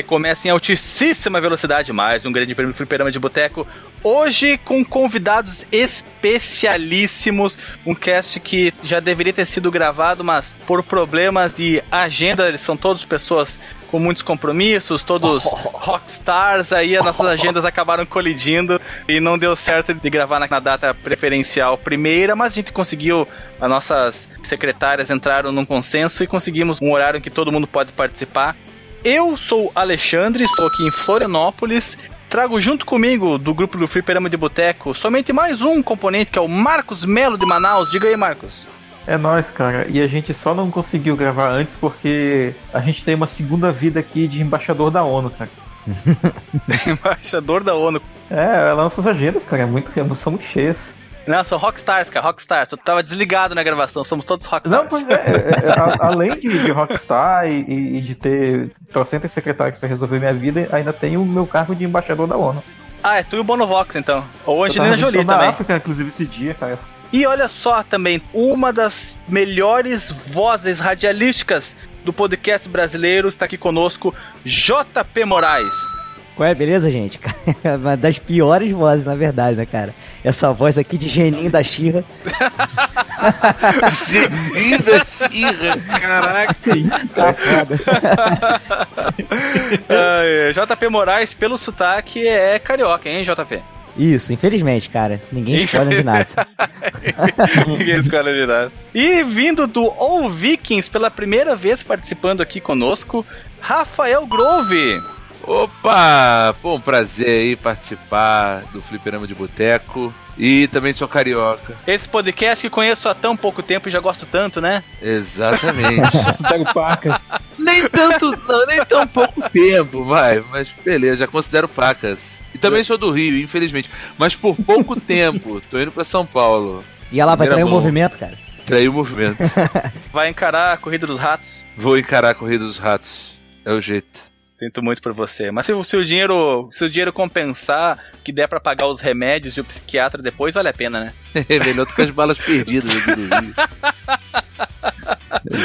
Recomeça em altíssima velocidade mais um grande prêmio Fliperama de Boteco. Hoje com convidados especialíssimos. Um cast que já deveria ter sido gravado, mas por problemas de agenda, eles são todos pessoas com muitos compromissos, todos rockstars, aí as nossas agendas acabaram colidindo e não deu certo de gravar na, na data preferencial primeira, mas a gente conseguiu, as nossas secretárias entraram num consenso e conseguimos um horário em que todo mundo pode participar. Eu sou Alexandre, estou aqui em Florianópolis. Trago junto comigo do grupo do Fliperama de Boteco somente mais um componente que é o Marcos Melo de Manaus. Diga aí, Marcos. É nóis, cara. E a gente só não conseguiu gravar antes porque a gente tem uma segunda vida aqui de embaixador da ONU, cara. Embaixador da ONU. É, ela lança as agendas, cara. É muito, são muito cheias. Não, sou Rockstars, cara, Rockstars. Eu tava desligado na gravação, somos todos Rockstars. Não, pois é. é, é, a- além de, de Rockstar e, e- de ter trocentas secretárias pra resolver minha vida, ainda tenho o meu cargo de embaixador da ONU. Ah, é tu e o Bonovox, então. Ou Angelina Jolie também. África, inclusive, esse dia, cara. E olha só também, uma das melhores vozes radialísticas do podcast brasileiro está aqui conosco, JP Moraes. Qual é, beleza, gente? Uma das piores vozes, na verdade, né, cara? Essa voz aqui de geninho da Xirra. Linda Xirra, caraca. Tá foda. Ah, JP Moraes, pelo sotaque, é carioca, hein, JP? Isso, infelizmente, cara. Ninguém escolhe onde nasce. Ninguém escolhe de nada. E vindo do All Vikings pela primeira vez participando aqui conosco, Rafael Grove. Opa! Pô, um prazer aí participar do Fliperama de Boteco. E também sou carioca. Esse podcast que conheço há tão pouco tempo e já gosto tanto, né? Exatamente. Considero pacas. nem tanto, não, nem tão pouco tempo, vai. Mas beleza, já considero pacas. E também sou do Rio, infelizmente. Mas por pouco tempo. Tô indo pra São Paulo. E ela vai trair o mão. movimento, cara. Trair o movimento. Vai encarar a corrida dos ratos. Vou encarar a corrida dos ratos. É o jeito. Sinto muito por você. Mas se, o- se o dinheiro, se o dinheiro compensar, que der pra pagar os remédios e o psiquiatra depois, vale a pena, né? É melhor do que as balas perdidas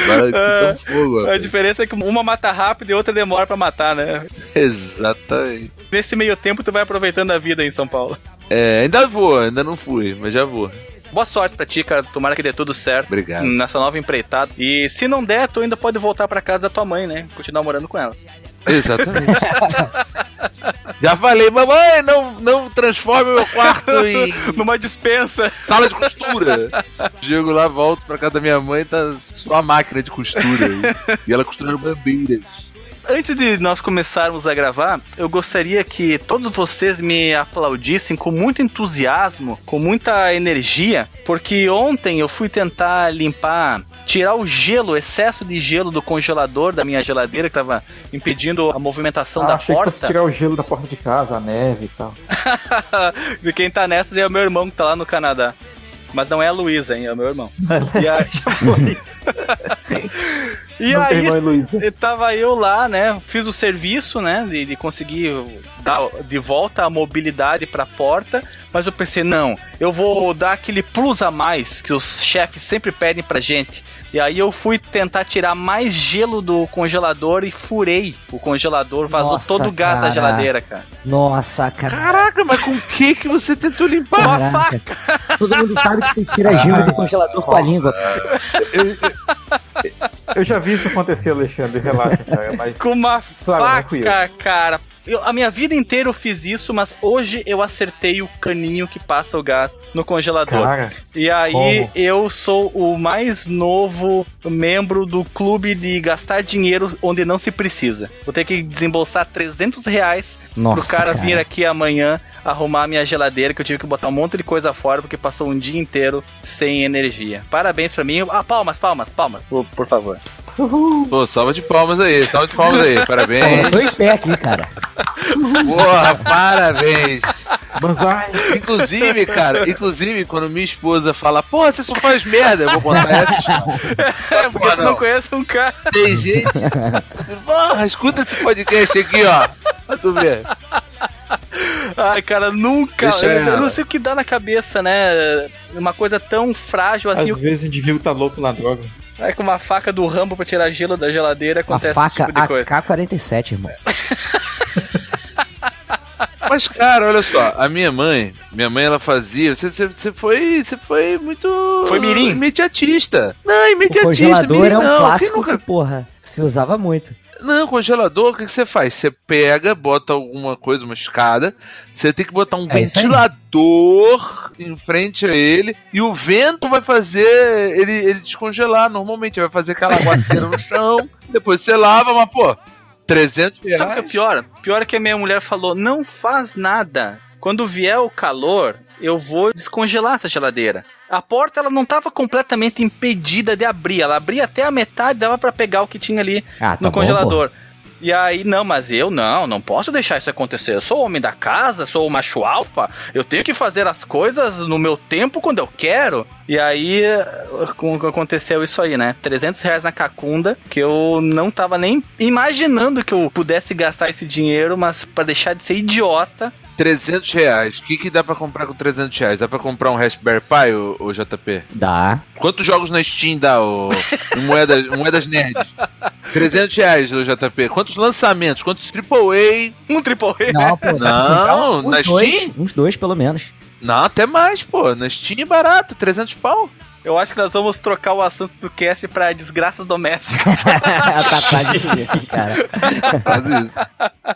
balas tão fogo, A diferença é que uma mata rápido e outra demora pra matar, né? Exatamente. Nesse meio tempo, tu vai aproveitando a vida em São Paulo. É, ainda vou, ainda não fui, mas já vou. Boa sorte pra ti, cara. Tomara que dê tudo certo. Obrigado. Nessa nova empreitada. E se não der, tu ainda pode voltar pra casa da tua mãe, né? Continuar morando com ela. Exatamente. já falei, mamãe, não, não transforme meu quarto em Numa dispensa. sala de costura. Chego lá, volto pra casa da minha mãe, tá só a máquina de costura. E ela costurando bandeiras. Antes de nós começarmos a gravar, eu gostaria que todos vocês me aplaudissem com muito entusiasmo, com muita energia, porque ontem eu fui tentar limpar, tirar o gelo, o excesso de gelo do congelador da minha geladeira que estava impedindo a movimentação Ah, da achei que fosse porta. tirar o gelo da porta de casa, a neve e tal. e quem tá nessa é o meu irmão que tá lá no Canadá. Mas não é a Luísa, hein? É o meu irmão. E aí, e Não aí. E tava eu lá, né? Fiz o serviço, né? De, de conseguir dar de volta a mobilidade pra porta. Mas eu pensei, não, eu vou dar aquele plus a mais que os chefes sempre pedem pra gente. E aí eu fui tentar tirar mais gelo do congelador e furei o congelador, vazou Nossa, todo o gás da cara. geladeira, cara. Nossa, cara. Caraca, mas com o que que você tentou limpar? Caraca. Todo mundo sabe que você tira gelo do congelador com a língua. cara. Eu já vi isso acontecer, Alexandre, relaxa, cara. Mas Com uma Claro, faca, cara. Eu- a minha vida inteira eu fiz isso, mas hoje eu acertei o caninho que passa o gás no congelador. Cara, E aí Como? eu sou o mais novo membro do clube de gastar dinheiro onde não se precisa. Vou ter que desembolsar 300 reais Nossa, pro cara, cara. vir aqui amanhã arrumar a minha geladeira, que eu tive que botar um monte de coisa fora porque passou um dia inteiro sem energia. Parabéns pra mim. Ah, palmas, palmas, palmas, por, por favor. Pô, salva de palmas aí, salva de palmas aí, parabéns. Eu tô em pé aqui, cara. Porra, parabéns. Banzai! Inclusive, cara, inclusive, quando minha esposa fala, porra, você só faz merda, eu vou contar essa. É, porque não não. conhece um cara. Tem gente. Porra, escuta esse podcast aqui, ó. Pra tu ver. Ai, cara, nunca. Eu, eu não sei o que dá na cabeça, né? Uma coisa tão frágil assim. Às vezes o indivíduo tá louco na droga. Vai com uma faca do Rambo pra tirar gelo da geladeira, acontece faca esse tipo de coisa. AK-47, irmão. Mas, cara, olha só, a minha mãe, minha mãe, ela fazia. Você, você, você foi. Você foi muito. Foi mirim? Imediatista. Não, O imediatista. congelador mirim é um não. Clássico nunca- que, porra, se usava muito. Não, congelador, o que, que você faz? Você pega, bota alguma coisa, uma escada, você tem que botar um É ventilador em frente a ele e o vento vai fazer ele, ele descongelar normalmente, vai fazer aquela aguaceira no chão, depois você lava, mas pô, 300 reais. Sabe o que é pior? Pior é que a minha mulher falou: não faz nada. Quando vier o calor, eu vou descongelar essa geladeira. A porta ela não estava completamente impedida de abrir. Ela abria até a metade, dava para pegar o que tinha ali Ah, tá no bom, congelador. E aí, não, mas eu não, não posso deixar isso acontecer. Eu sou o homem da casa, sou o macho alfa, eu tenho que fazer as coisas no meu tempo quando eu quero. E aí aconteceu isso aí, né? 300 reais na cacunda, que eu não tava nem imaginando que eu pudesse gastar esse dinheiro, mas pra deixar de ser idiota. 300 reais. O que, que dá pra comprar com 300 reais? Dá pra comprar um Raspberry Pi, ô, ô JP? Dá. Quantos jogos na Steam dá, ô, em moedas, moedas nerds? 300 reais, ô JP. Quantos lançamentos? Quantos AAA? Um triple A. Não, pô, Não, uns na dois, Steam? Uns dois, pelo menos. Não, até mais, pô. Na Steam é barato, 300 pau. Eu acho que nós vamos trocar o assunto do cast pra desgraças domésticas. tá quase desse jeito, cara. Faz isso.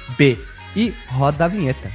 fdb. E roda a vinheta.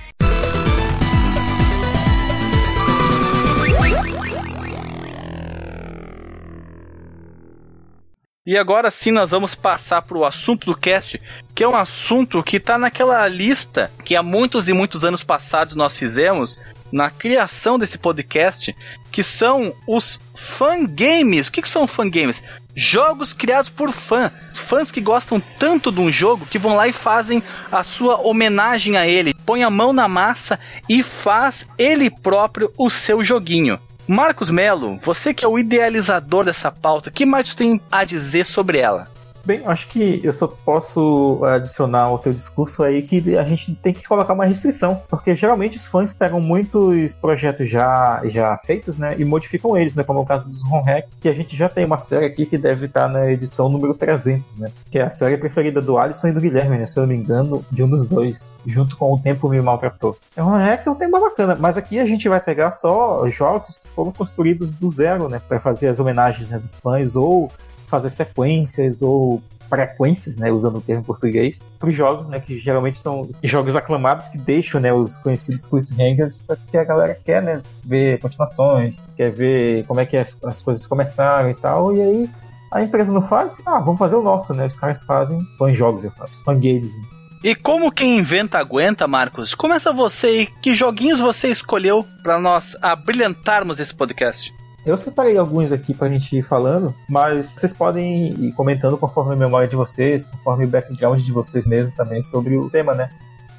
E agora sim nós vamos passar para o assunto do cast, que é um assunto que está naquela lista que há muitos e muitos anos passados nós fizemos na criação desse podcast, que são os fangames. O que, que são fangames? Jogos criados por fã. Fãs que gostam tanto de um jogo que vão lá e fazem a sua homenagem a ele. Põe a mão na massa e faz ele próprio o seu joguinho. Marcos Melo, você que é o idealizador dessa pauta, o que mais tem a dizer sobre ela? Bem, acho que eu só posso adicionar ao teu discurso aí que a gente tem que colocar uma restrição, porque geralmente os fãs pegam muitos projetos já, já feitos, né, e modificam eles, né, como é o caso dos Home Hacks, que a gente já tem uma série aqui que deve estar na edição número 300, né, que é a série preferida do Alisson e do Guilherme, né, se eu não me engano, de um dos dois, junto com O Tempo Me Maltratou. O Home Hacks é um tema bacana, mas aqui a gente vai pegar só jogos que foram construídos do zero, né, para fazer as homenagens né, dos fãs ou fazer sequências ou frequências, né, usando o termo em português, para os jogos, né, que geralmente são jogos aclamados que deixam, né, os conhecidos cliffhangers, porque a galera quer, né, ver continuações, quer ver como é que as, as coisas começaram e tal, e aí a empresa não faz, ah, vamos fazer o nosso, né, os caras fazem jogos, eu falo, games, né. E como quem inventa aguenta, Marcos, começa você aí. Que joguinhos você escolheu para nós abrilhantarmos esse podcast? Eu separei alguns aqui pra gente ir falando, mas vocês podem ir comentando conforme a memória de vocês, conforme o background de vocês mesmo também sobre o tema, né?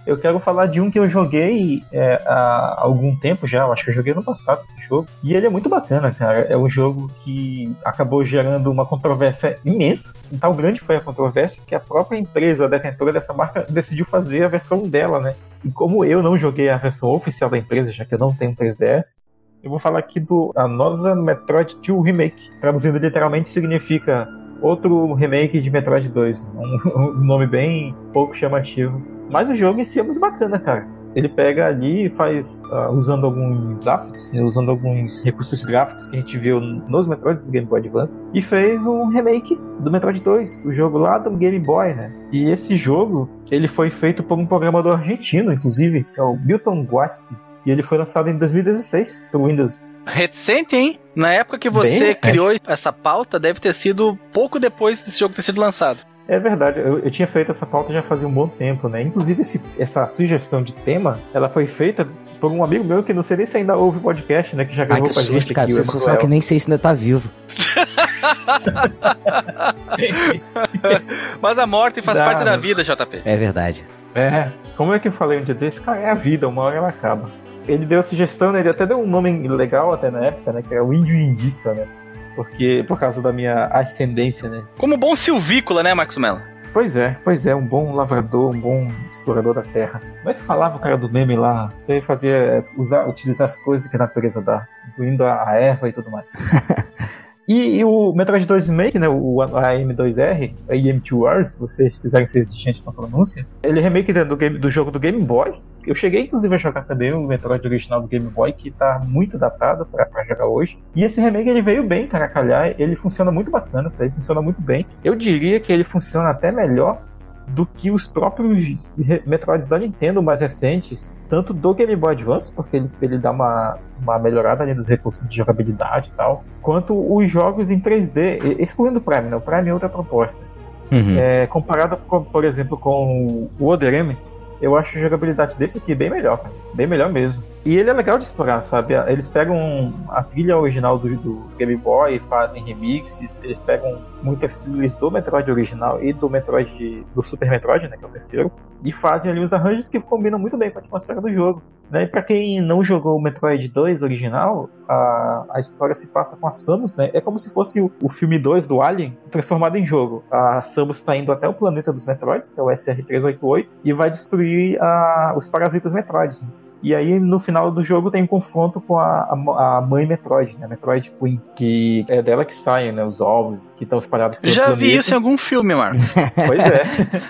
Eu quero falar de um que eu joguei é, há algum tempo já, eu acho que eu joguei no passado esse jogo. E ele é muito bacana, cara. É um jogo que acabou gerando uma controvérsia imensa. E tal grande foi a controvérsia que a própria empresa detentora dessa marca decidiu fazer a versão dela, né? E como eu não joguei a versão oficial da empresa, já que eu não tenho 3DS, eu vou falar aqui do Another Metroid 2 Remake. Traduzindo literalmente significa outro remake de Metroid 2. Um, um nome bem pouco chamativo. Mas o jogo em si é muito bacana, cara. Ele pega ali e faz, ah, usando alguns assets, né, usando alguns recursos gráficos que a gente viu nos Metroids do Game Boy Advance, e fez um remake do Metroid 2, o jogo lá do Game Boy, né? E esse jogo, ele foi feito por um programador argentino, inclusive, que é o Milton Guasti, e ele foi lançado em 2016 pelo Windows. Recente, hein? Na época que você criou essa pauta, deve ter sido pouco depois desse jogo ter sido lançado. É verdade, eu, eu, tinha feito essa pauta já fazia um bom tempo, né? Inclusive, esse, essa sugestão de tema, ela foi feita por um amigo meu que não sei nem se ainda ouve o podcast, né? Que já gravou Ai, que com a gente cara. aqui. Emanuel. que nem sei se ainda tá vivo. Mas a morte faz Dá, parte da né? vida, JP. É verdade. É, como é que eu falei um dia desse? Cara, é a vida, uma hora ela acaba. Ele deu a sugestão, né? Ele até deu um nome legal até na época, né? Que é o Índio Indica, né? Porque, por causa da minha ascendência, né? Como bom silvícola, né, Marcos Mello? Pois é, pois é, um bom lavrador, um bom explorador da terra. Como é que falava o cara do meme lá? Você fazia, usar, utilizar as coisas que a natureza dá, incluindo a, a erva e tudo mais. e, e o Metroid 2 Remake, né, o AM2R, a EM2R, se vocês quiserem ser exigentes com a pronúncia, ele é remake do, game, do jogo do Game Boy. Eu cheguei, inclusive, a jogar também o Metroid original do Game Boy, que tá muito datado pra, pra jogar hoje. E esse remake, ele veio bem, cara, calhar. Ele funciona muito bacana, isso aí funciona muito bem. Eu diria que ele funciona até melhor do que os próprios Metroids da Nintendo mais recentes, tanto do Game Boy Advance, porque ele, ele dá uma, uma melhorada ali nos recursos de jogabilidade e tal, quanto os jogos em 3D, e- excluindo o Prime, né? O Prime é outra proposta. Uhum. É, comparado, com, por exemplo, com o Other M, eu acho a jogabilidade desse aqui bem melhor, cara. Bem melhor mesmo. E ele é legal de explorar, sabe? Eles pegam a trilha original do, do Game Boy fazem remixes. Eles pegam muitas trilhas do Metroid original e do Metroid do Super Metroid, né, que é o terceiro, e fazem ali os arranjos que combinam muito bem com a atmosfera do jogo. Né? E pra quem não jogou o Metroid 2 original, a, a história se passa com a Samus, né? É como se fosse o, o filme 2 do Alien transformado em jogo. A Samus está indo até o planeta dos Metroids, que é o SR-388, e vai destruir a- os parasitas Metroids. né? E aí, no final do jogo, tem um confronto com a, a, a mãe Metroid, né? Metroid Queen, que é dela que saem, né? Os ovos que estão espalhados pelo Já planeta. vi isso em algum filme, Marcos. Pois é.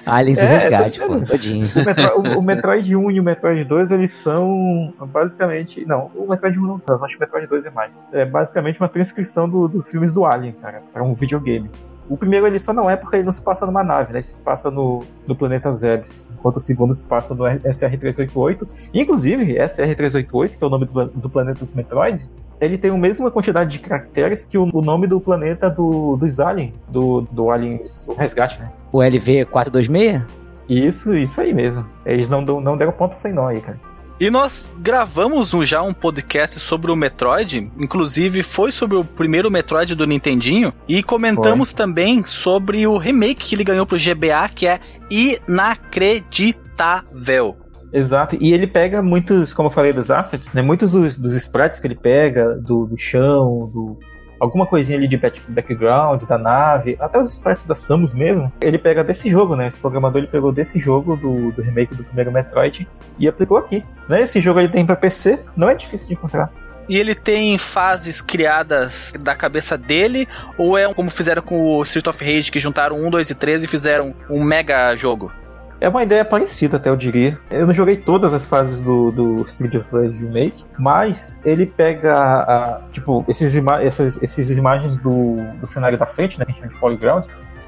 Aliens e É, Resgate, tá pô, todinho. O, Metro- o- o Metroid 1 e o Metroid 2, eles são basicamente. Não, o Metroid 1 não tanto, acho que o Metroid 2 é mais. É basicamente uma transcrição do- dos filmes do Alien, cara, para um videogame. O primeiro ele só não é porque ele não se passa numa nave, né? Ele se passa no, no planeta Zebes. Enquanto o segundo se passa no SR-388. Inclusive, SR-388, que é o nome do, do planeta dos Metroids, ele tem a mesma quantidade de caracteres que o, o nome do planeta do- dos aliens, do, do Aliens o Resgate, né? O LV426? Isso, isso aí mesmo. Eles não, não deram ponto sem nó aí, cara. E nós gravamos um- já um podcast sobre o Metroid, inclusive foi sobre o primeiro Metroid do Nintendinho, e comentamos também sobre o remake que ele ganhou pro GBA, que é inacreditável. Exato, e ele pega muitos, como eu falei, dos assets, né? Muitos dos, dos sprites que ele pega, do, do chão, do. Alguma coisinha ali de back- background, da nave, até os sprites da Samus mesmo, ele pega desse jogo, né? Esse programador ele pegou desse jogo, do, do remake do primeiro Metroid, e aplicou aqui. Né? Esse jogo ele tem pra PC, não é difícil de encontrar. E ele tem fases criadas da cabeça dele, ou é como fizeram com o Street of Rage, que juntaram 1, 2 e 3 e fizeram um mega jogo? É uma ideia parecida, até eu diria. Eu não joguei todas as fases do, do Street of Rage Remake, mas ele pega, a- tipo, esses ima essas, imagens do, do cenário da frente, né, que a gente chama de foreground,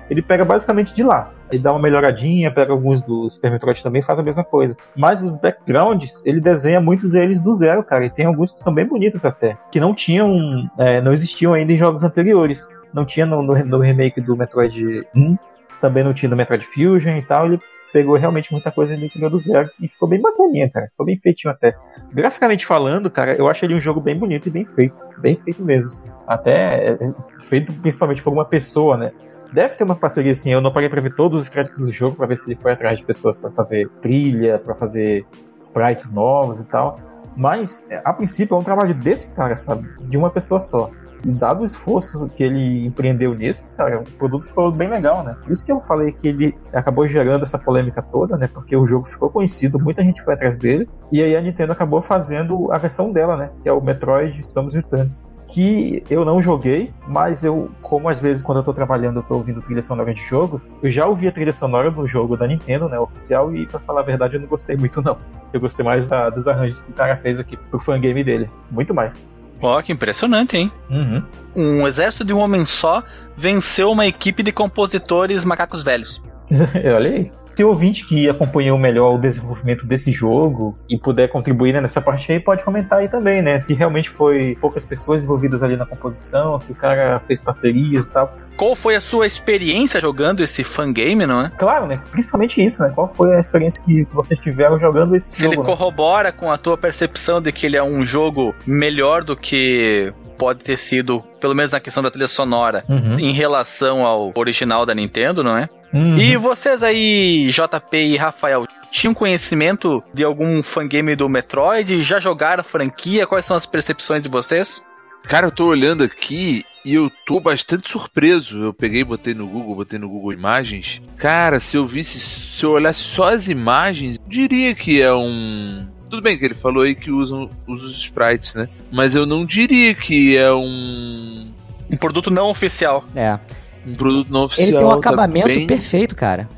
ele pega basicamente de lá. Ele dá uma melhoradinha, pega alguns do Super Metroid também, faz a mesma coisa. Mas os backgrounds, ele desenha muitos deles do zero, cara, e tem alguns que são bem bonitos até, que não tinham, é, não existiam ainda em jogos anteriores. Não tinha no, no, no remake do Metroid 1, também não tinha no Metroid Fusion e tal, ele pegou realmente muita coisa e criou do zero. E ficou bem bacaninha, cara. Ficou bem feitinho até. Graficamente falando, cara, eu acho ele um jogo bem bonito e bem feito. Bem feito mesmo. Até é, feito principalmente por uma pessoa, né? Deve ter uma parceria assim, eu não parei pra ver todos os créditos do jogo pra ver se ele foi atrás de pessoas pra fazer trilha, pra fazer sprites novos e tal. Mas, é, a princípio, é um trabalho desse cara, sabe? De uma pessoa só. E dado o esforço que ele empreendeu nisso, cara, o produto ficou bem legal, né? Por isso que eu falei que ele acabou gerando essa polêmica toda, né? Porque o jogo ficou conhecido, muita gente foi atrás dele, e aí a Nintendo acabou fazendo a versão dela, né? Que é o Metroid Samus Returns. Que eu não joguei, mas eu, como às vezes quando eu tô trabalhando eu tô ouvindo trilha sonora de jogos, eu já ouvi a trilha sonora do jogo da Nintendo, né? Oficial, e pra falar a verdade eu não gostei muito, não. Eu gostei mais da- dos arranjos que o cara fez aqui pro fangame dele. Muito mais. Ó, que impressionante, hein? Uhum. Um exército de um homem só venceu uma equipe de compositores macacos velhos. Olha aí. Se o ouvinte que acompanhou melhor o desenvolvimento desse jogo e puder contribuir né, nessa parte aí, pode comentar aí também, né? Se realmente foi poucas pessoas envolvidas ali na composição, se o cara fez parcerias e tal. Qual foi a sua experiência jogando esse fangame, não é? Claro, né? Principalmente isso, né? Qual foi a experiência que vocês tiveram jogando esse Se jogo? ele né? corrobora com a tua percepção de que ele é um jogo melhor do que pode ter sido, pelo menos na questão da trilha sonora, Uhum. em relação ao original da Nintendo, não é? Uhum. E vocês aí, JP e Rafael, tinham conhecimento de algum fangame do Metroid? Já jogaram a franquia? Quais são as percepções de vocês? Cara, eu tô olhando aqui e eu tô bastante surpreso. Eu peguei, botei no Google, botei no Google Imagens. Cara, se eu visse, se eu olhasse só as imagens, eu diria que é um. Tudo bem que ele falou aí que usam usa os sprites, né? Mas eu não diria que é um, Um produto não oficial. É. um produto não oficial. Ele tem um tá acabamento bem- perfeito, cara.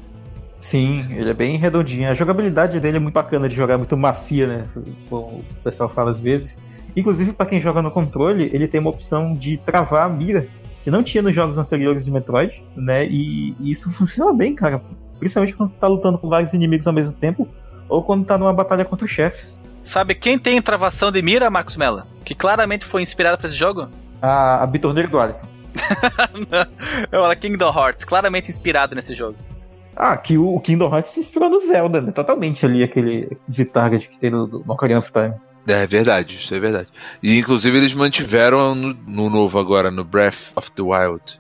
Sim, ele é bem redondinho. A jogabilidade dele é muito bacana de jogar, muito macia, né? Como o pessoal fala às vezes. Inclusive, pra quem joga no controle, ele tem uma opção de travar a mira, que não tinha nos jogos anteriores de Metroid, né? E, e isso funciona bem, cara. Principalmente quando tá lutando com vários inimigos ao mesmo tempo, ou quando tá numa batalha contra os chefes. Sabe quem tem travação de mira, Marcos Mello? Que claramente foi inspirado pra esse jogo? A, a bitorneira do Alisson. Olha, Kingdom Hearts, claramente inspirado nesse jogo. Ah, que o, o Kingdom Hearts se inspirou no Zelda, né? Totalmente ali, aquele Z-Target que tem no, no Ocarina of Time. É verdade, isso é verdade. E inclusive eles mantiveram no, no novo agora, no Breath of the Wild.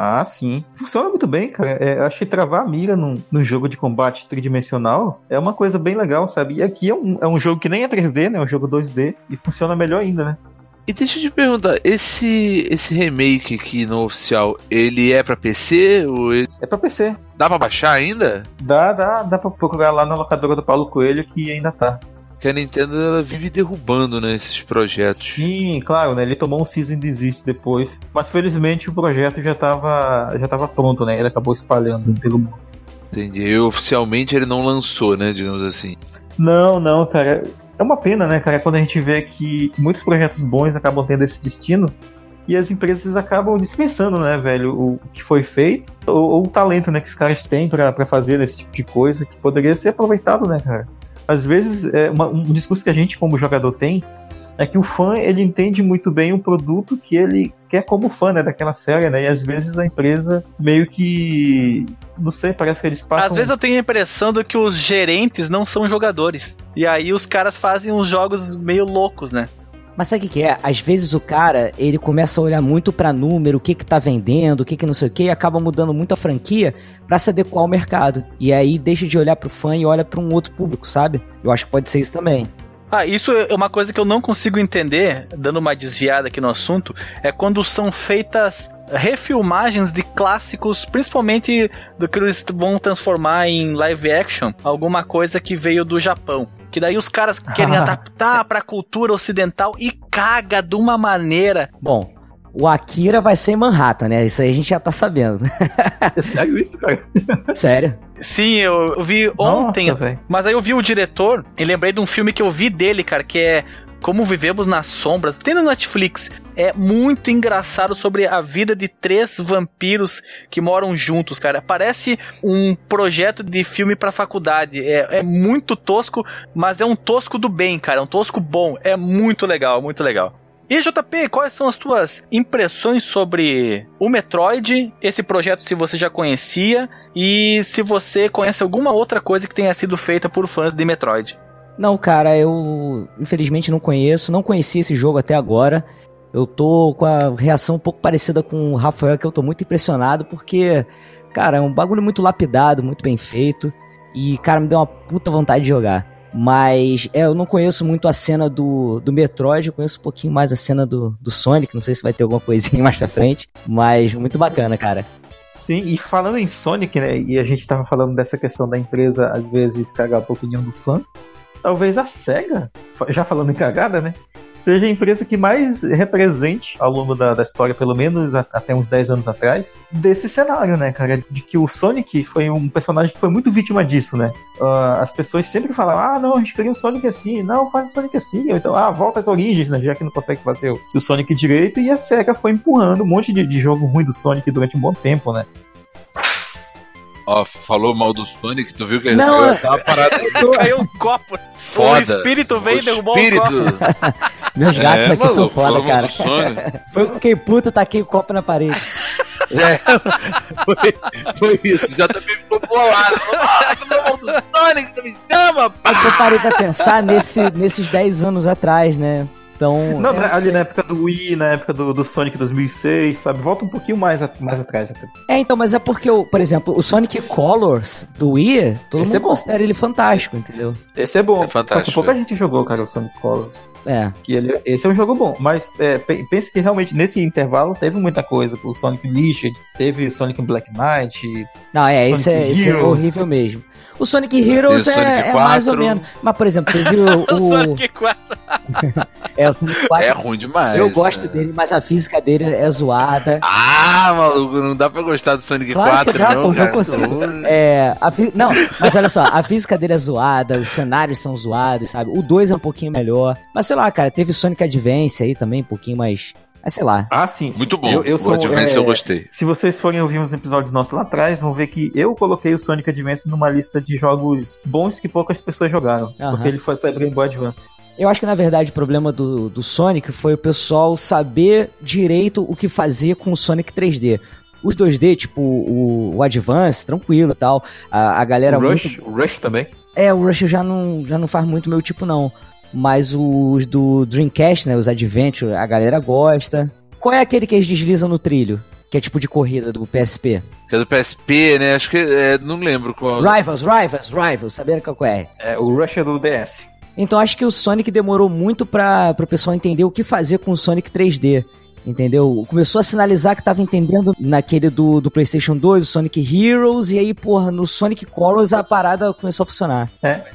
Ah, sim. Funciona muito bem, cara. É, eu acho que travar a mira num, num jogo de combate tridimensional é uma coisa bem legal, sabe? E aqui é um, é um jogo que nem é 3D, né? É um jogo 2D e funciona melhor ainda, né? E deixa eu te perguntar, esse esse remake aqui no oficial, ele é pra PC ou ele... É pra PC. dá pra baixar ainda? Dá, dá, dá pra procurar lá na locadora do Paulo Coelho que ainda tá. Que a Nintendo ela vive derrubando né, esses projetos. Sim, claro, né? Ele tomou um season desist depois. Mas felizmente o projeto já tava, já tava pronto, né? Ele acabou espalhando pelo mundo. Entendi. E oficialmente ele não lançou, né, digamos assim. Não, não, cara. É uma pena, né, cara, quando a gente vê que muitos projetos bons acabam tendo esse destino e as empresas acabam dispensando, né, velho, o que foi feito ou, ou o talento, né, que os caras têm pra fazer esse tipo de coisa que poderia ser aproveitado, né, cara. Às vezes, é uma- um discurso que a gente, como jogador, tem é que o fã, ele entende muito bem o produto que ele quer como fã, né, daquela série, né, e às vezes a empresa meio que, não sei, parece que eles passam... Às vezes eu tenho a impressão de que os gerentes não são jogadores. E aí os caras fazem uns jogos meio loucos, né? Mas sabe o que, é? Às vezes o cara, ele começa a olhar muito pra número, o que que tá vendendo, o que que não sei o que, e acaba mudando muito a franquia pra se adequar ao mercado. E aí deixa de olhar pro fã e olha pra um outro público, sabe? Eu acho que pode ser isso também. Ah, isso é uma coisa que eu não consigo entender, dando uma desviada aqui no assunto, é quando são feitas refilmagens de clássicos, principalmente do que eles vão transformar em live action, alguma coisa que veio do Japão. Que daí os caras querem adaptar pra cultura ocidental e caga de uma maneira. Bom, o Akira vai ser em Manhattan, né? Isso aí a gente já tá sabendo. Sério isso, cara? Sério. Sim, eu, vi ontem, Nossa, mas aí eu vi o diretor e lembrei de um filme que eu vi dele, cara, que é Como Vivemos nas Sombras. Tem no Netflix. É muito engraçado sobre a vida de três vampiros que moram juntos, cara. Parece um projeto de filme pra faculdade. É, é muito tosco, mas é um tosco do bem, cara. É um tosco bom. É muito legal, muito legal. E JP, quais são as tuas impressões sobre o Metroid, esse projeto se você já conhecia e se você conhece alguma outra coisa que tenha sido feita por fãs de Metroid? Não, cara, eu infelizmente não conheço, não conheci esse jogo até agora. Eu tô com a reação um pouco parecida com o Rafael, que eu tô muito impressionado, porque, cara, é um bagulho muito lapidado, muito bem feito. E, cara, me deu uma puta vontade de jogar. Mas é, eu não conheço muito a cena do, do Metroid, eu conheço um pouquinho mais a cena do, do Sonic, não sei se vai ter alguma coisinha mais pra frente. Mas muito bacana, cara. Sim, e falando em Sonic, né, e a gente tava falando dessa questão da empresa às vezes cagar a opinião do fã, talvez a SEGA, já falando em cagada, né, seja a empresa que mais represente ao longo da, da história, pelo menos a- até uns 10 anos atrás, desse cenário, né, cara, de que o Sonic foi um personagem que foi muito vítima disso, né. Ah, as pessoas sempre falavam, ah, não, a gente queria um Sonic assim, não, faz o Sonic assim, ou então, ah, volta às origens, né, já que não consegue fazer o, o Sonic direito, e a SEGA foi empurrando um monte de, de jogo ruim do Sonic durante um bom tempo, né. Ó, falou mal do Sonic, tu viu que Não, ele é- tava parado Caiu um copo. foda. O espírito veio e O derrubou espírito. o copo. Meus gatos É, aqui são maluco, foda, falou mal cara. Foi eu que fiquei puto, taquei o copo na parede. É, foi, foi isso. Já também ficou bolado. Ah, Sonic, tu me chama, pá. Eu parei pra pensar nesse, nesses 10 anos atrás, né? Então. Não, é, né, ali na época do Wii, na época do, do Sonic 2006, sabe? Volta um pouquinho mais, a- mais atrás. até. É, então, mas é porque, o, por exemplo, o Sonic Colors do Wii, todo Esse mundo é considera ele fantástico, entendeu? Esse é bom. É fantástico, Só que pouca é. gente jogou, cara, o Sonic Colors. É. Que ele, esse é um jogo bom, mas é, pe- pense que realmente nesse intervalo teve muita coisa. O Sonic Unleashed, teve o Sonic Black Knight. Não, é, Sonic esse é, esse é horrível mesmo. O Sonic Heroes o é, Sonic é mais ou 4. menos. Mas, por exemplo, teve o. O o Sonic 4. é, o Sonic 4. É ruim demais. eu gosto né? dele, mas a física dele é zoada. Ah, maluco, não dá pra gostar do Sonic Claro 4, que dá, não, pô, cara. não consigo. É, a fi- Não, mas olha só, a física dele é zoada, os cenários são zoados, sabe? O 2 é um pouquinho melhor. Mas sei lá, cara, teve Sonic Advance aí também, um pouquinho mais. Mas sei lá. Ah, sim. sim. Muito bom. Eu, eu o sou, Advance é, eu gostei. Se vocês forem ouvir uns episódios nossos lá atrás, vão ver que eu coloquei o Sonic Advance numa lista de jogos bons que poucas pessoas jogaram. Aham. Porque ele foi sair Game Boy Advance. Eu acho que na verdade o problema do, do Sonic foi o pessoal saber direito o que fazer com o Sonic 3D. Os 2D, tipo o, o Advance, tranquilo e tal. A, a galera o muito Rush, o Rush também. É, o Rush já não, já não faz muito meu tipo, não. Mas os do Dreamcast, né? Os Adventure, a galera gosta. Qual é aquele que eles deslizam no trilho? Que é tipo de corrida do PSP? Que é do PSP, né? Acho que. é, não lembro qual. Rivals, Rivals, Rivals, saberam qual é? É, o Rush é do DS. Então acho que o Sonic demorou muito pra, pro pessoal entender o que fazer com o Sonic 3D. Entendeu? Começou a sinalizar que tava entendendo naquele do, do PlayStation 2, o Sonic Heroes, e aí, porra, no Sonic Colors a parada começou a funcionar.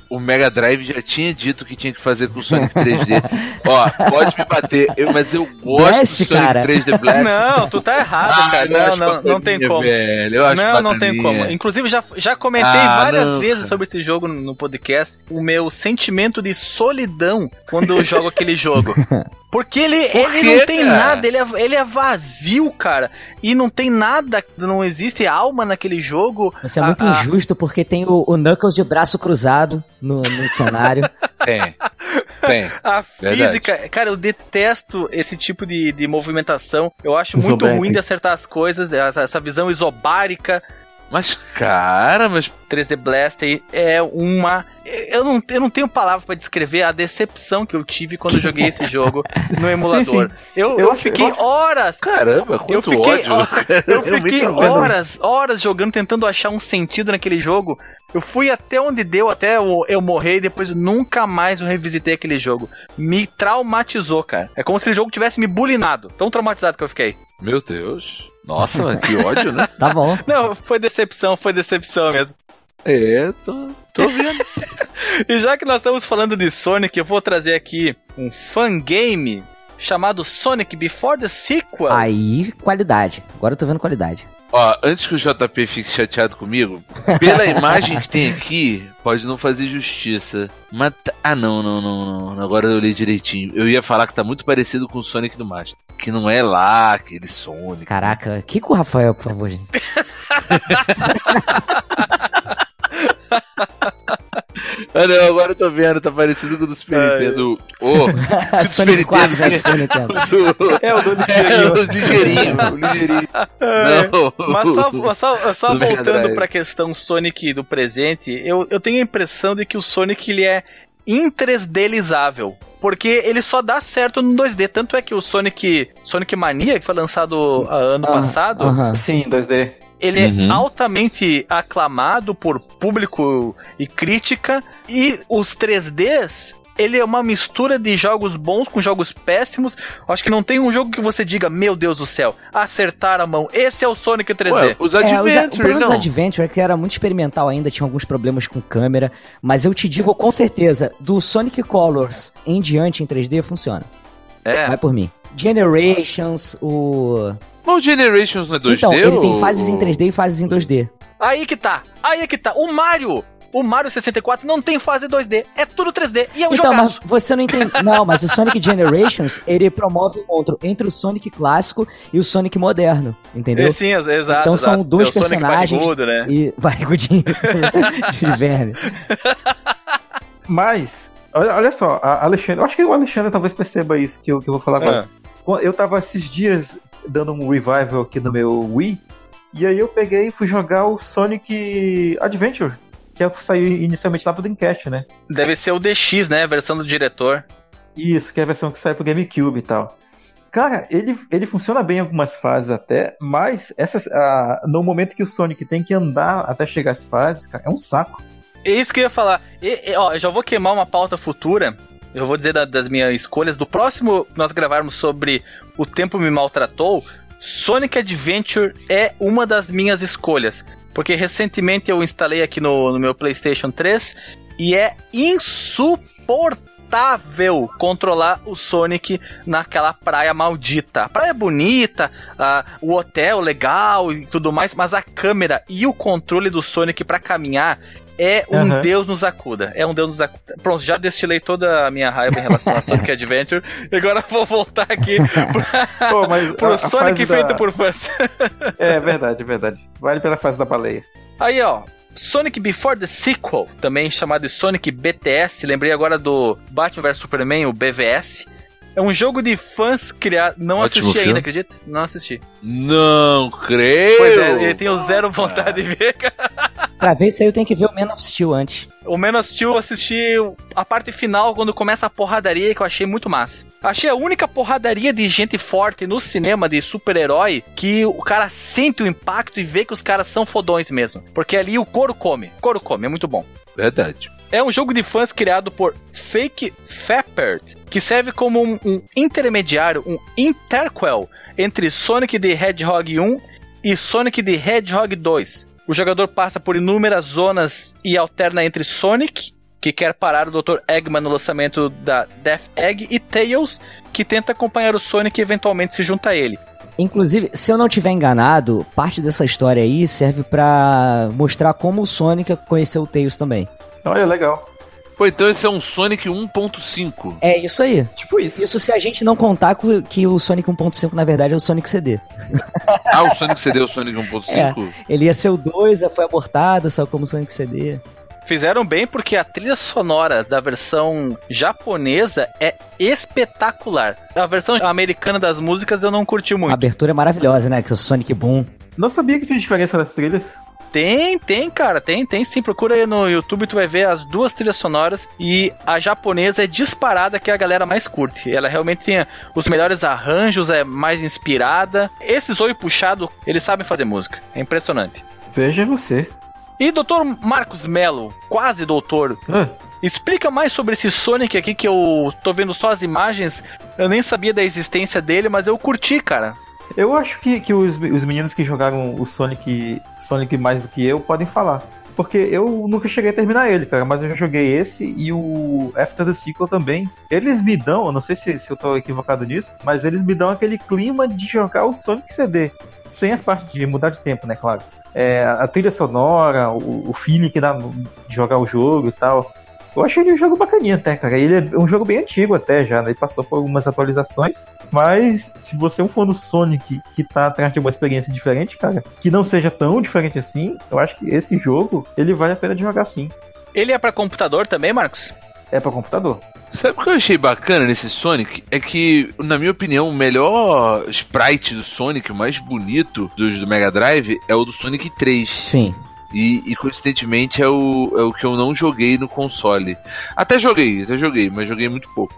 O Mega Drive já tinha dito que tinha que fazer com o Sonic 3D. Ó, pode me bater, eu- mas eu gosto Blast, do Sonic cara. 3D Blast. Não, tu tá errado, Ah, cara. Não, não, não tem como. Velho, eu acho Não, não tem como. Inclusive, já, já comentei Ah, várias não, vezes cara. sobre esse jogo no podcast. O meu sentimento de solidão quando eu jogo aquele jogo. Porque ele, Por ele quê, não tem cara? nada, ele é, ele é vazio, cara. E não tem nada, não existe alma naquele jogo. Isso é muito a- injusto porque tem o, o Knuckles de braço cruzado no, no cenário. Tem. Tem. A Verdade. física, cara, eu detesto esse tipo de, de movimentação. Eu acho muito ruim de acertar as coisas, essa, essa visão isobárica. Mas, cara, mas 3D Blaster é uma. Eu não, eu não tenho palavra pra descrever a decepção que eu tive quando eu joguei esse jogo no emulador. sim. Eu, Eu eu acho- fiquei eu horas. caramba, quanto Eu fiquei, ódio. eu fiquei horas, horas jogando, tentando achar um sentido naquele jogo. Eu fui até onde deu, até eu, eu morrer, e depois nunca mais eu revisitei aquele jogo. Me traumatizou, cara. É como se o jogo tivesse me bulinado. Tão traumatizado que eu fiquei. Meu Deus. Nossa, mano, que ódio, né? Tá bom. Não, foi decepção, foi decepção mesmo. É, tô, tô vendo. E já que nós estamos falando de Sonic, eu vou trazer aqui um fangame chamado Sonic Before the Sequel. Aí, qualidade. Agora eu tô vendo qualidade. Ó, antes que o JP fique chateado comigo, pela imagem que tem aqui, pode não fazer justiça. Mas. tá- Ah, não, não, não, não. Agora eu li direitinho. Eu ia falar que tá muito parecido com o Sonic do Master. Que não é lá aquele Sonic. Caraca, que com o Rafael, por favor, gente. Ah, não, agora eu tô vendo, tá parecido com o do Super. Nintendo. Sonic 4 Nintendo. já Super Nintendo. do... É, o do É, o ligeirinho, o ligeirinho. Não. Mas só, só, só voltando pra questão Sonic do presente, eu, eu tenho a impressão de que o Sonic ele é in-3Dlizável. Porque ele só dá certo no 2D. Tanto é que o Sonic Sonic Mania, que foi lançado ah, ano Ah, passado, aham. Sim, 2D. Ele Uhum. é altamente aclamado por público e crítica. E os 3Ds, ele é uma mistura de jogos bons com jogos péssimos. Acho que não tem um jogo que você diga, meu Deus do céu, acertar a mão. Esse é o Sonic 3D. Ué, os É, os- o Adventure, problema dos não. Adventure é que era muito experimental ainda, tinha alguns problemas com câmera, mas eu te digo com certeza, do Sonic Colors em diante em 3D funciona. É. Vai por mim. Generations, o. Mas o Generations não é 2D? então, ele tem ou- fases em 3D e fases em 2D. Aí que tá, aí é que tá. O Mario, o Mario 64 não tem fase 2D, é tudo 3D e é um então, jogaço. mas você não entende. Não, mas o Sonic Generations, ele promove o encontro entre o Sonic clássico e o Sonic moderno, entendeu? É, sim, ex- exato. então são exato. dois Tem o Sonic personagens. barrigudo, né? E barrigudinho de verme. Mas, olha, olha só, a Alexandre, eu acho que o Alexandre talvez perceba isso que eu, que eu vou falar agora. Eu tava esses dias dando um revival aqui no meu Wii, e aí eu peguei e fui jogar o Sonic Adventure, que é o que saiu inicialmente lá pro Dreamcast, né? Deve ser o DX, né? A versão do diretor. Isso, que é a versão que sai pro GameCube e tal. Cara, ele, ele funciona bem em algumas fases até, mas essas, ah, no momento que o Sonic tem que andar até chegar às fases, cara, é um saco. É isso que eu ia falar. E, e, ó, eu já vou queimar uma pauta futura. Eu vou dizer da- das minhas escolhas. Do próximo nós gravarmos sobre O Tempo Me Maltratou, Sonic Adventure é uma das minhas escolhas. Porque recentemente eu instalei aqui no, no meu PlayStation 3 e é insuportável controlar o Sonic naquela praia maldita. A praia é bonita, ah, o hotel legal e tudo mais, mas a câmera e o controle do Sonic pra caminhar é um Aham. Deus nos acuda. É um Deus nos acuda. Pronto, já destilei toda a minha raiva em relação a Sonic Adventure. E agora vou voltar aqui Pô, mas pro a- a Sonic fase da- feito por fãs. É verdade, é verdade. Vale pela fase da baleia. Aí, ó. Sonic Before the Sequel, também chamado de Sonic BTS, lembrei agora do Batman vs Superman, o BVS. É um jogo de fãs criado. Não Ótimo assisti filme. ainda, acredita? Não assisti. Não creio! Pois é, eu tenho zero vontade de ver, cara. Pra ver isso aí eu tenho que ver o Man of Steel antes. O Man of Steel eu assisti a parte final quando começa a porradaria que eu achei muito massa. Achei a única porradaria de gente forte no cinema de super-herói que o cara sente o impacto e vê que os caras são fodões mesmo. Porque ali o couro come. O couro come, é muito bom. Verdade. É um jogo de fãs criado por Fake Fappert, que serve como um, um intermediário, um interquel entre Sonic the Hedgehog 1 e Sonic the Hedgehog 2. O jogador passa por inúmeras zonas e alterna entre Sonic, que quer parar o Dr. Eggman no lançamento da Death Egg, e Tails, que tenta acompanhar o Sonic e eventualmente se junta a ele. Inclusive, se eu não tiver enganado, parte dessa história aí serve pra mostrar como o Sonic conheceu o Tails também. Olha, legal. Pô, então esse é um Sonic 1.5. É isso aí. Tipo isso. Isso se a gente não contar co- que o Sonic 1.5 na verdade é o Sonic CD. Ah, o Sonic CD é o Sonic 1.5? Ele ia ser o 2, aí foi abortado, saiu como Sonic CD. Fizeram bem porque a trilha sonora da versão japonesa é espetacular. A versão americana das músicas eu não curti A muito. abertura é maravilhosa, né? Que é o Sonic Boom. Não sabia que tinha diferença nas trilhas. Tem, tem, cara, tem, tem sim. Procura aí no YouTube, tu vai ver as duas trilhas sonoras. E a japonesa é disparada que a galera mais curte. Ela realmente tem os melhores arranjos, é mais inspirada. Esses olho puxado, eles sabem fazer música. É impressionante. Veja você. E doutor Marcos Melo, quase doutor, Ah, Explica mais sobre esse Sonic aqui que eu tô vendo só as imagens. Eu nem sabia da existência dele, mas eu curti, cara. Eu acho que, que os, os meninos que jogaram o Sonic, Sonic mais do que eu podem falar. Porque eu nunca cheguei a terminar ele, cara, mas eu já joguei esse e o After the Sequel também. Eles me dão, eu não sei se, se eu tô equivocado nisso, mas eles me dão aquele clima de jogar o Sonic CD. Sem as partes de mudar de tempo, né, claro. É, a trilha sonora, o, o feeling que dá de jogar o jogo e tal. Eu achei ele um jogo bacaninha até, cara. Ele é um jogo bem antigo até já, né? Ele passou por algumas atualizações. Mas se você é um fã do Sonic que tá atrás de uma experiência diferente, cara, que não seja tão diferente assim, eu acho que esse jogo, ele vale a pena de jogar sim. Ele é pra computador também, Marcos? É pra computador. Sabe o que eu achei bacana nesse Sonic? É que, na minha opinião, o melhor sprite do Sonic, o mais bonito dos do Mega Drive, é o do Sonic 3. Sim. E, e, coincidentemente é o, é o que eu não joguei no console. Até joguei, até joguei, mas joguei muito pouco.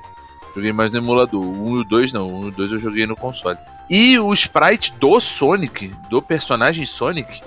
Joguei mais no emulador. O 1 e o 2 não, o 1 e o 2 eu joguei no console. E o sprite do Sonic, do personagem Sonic,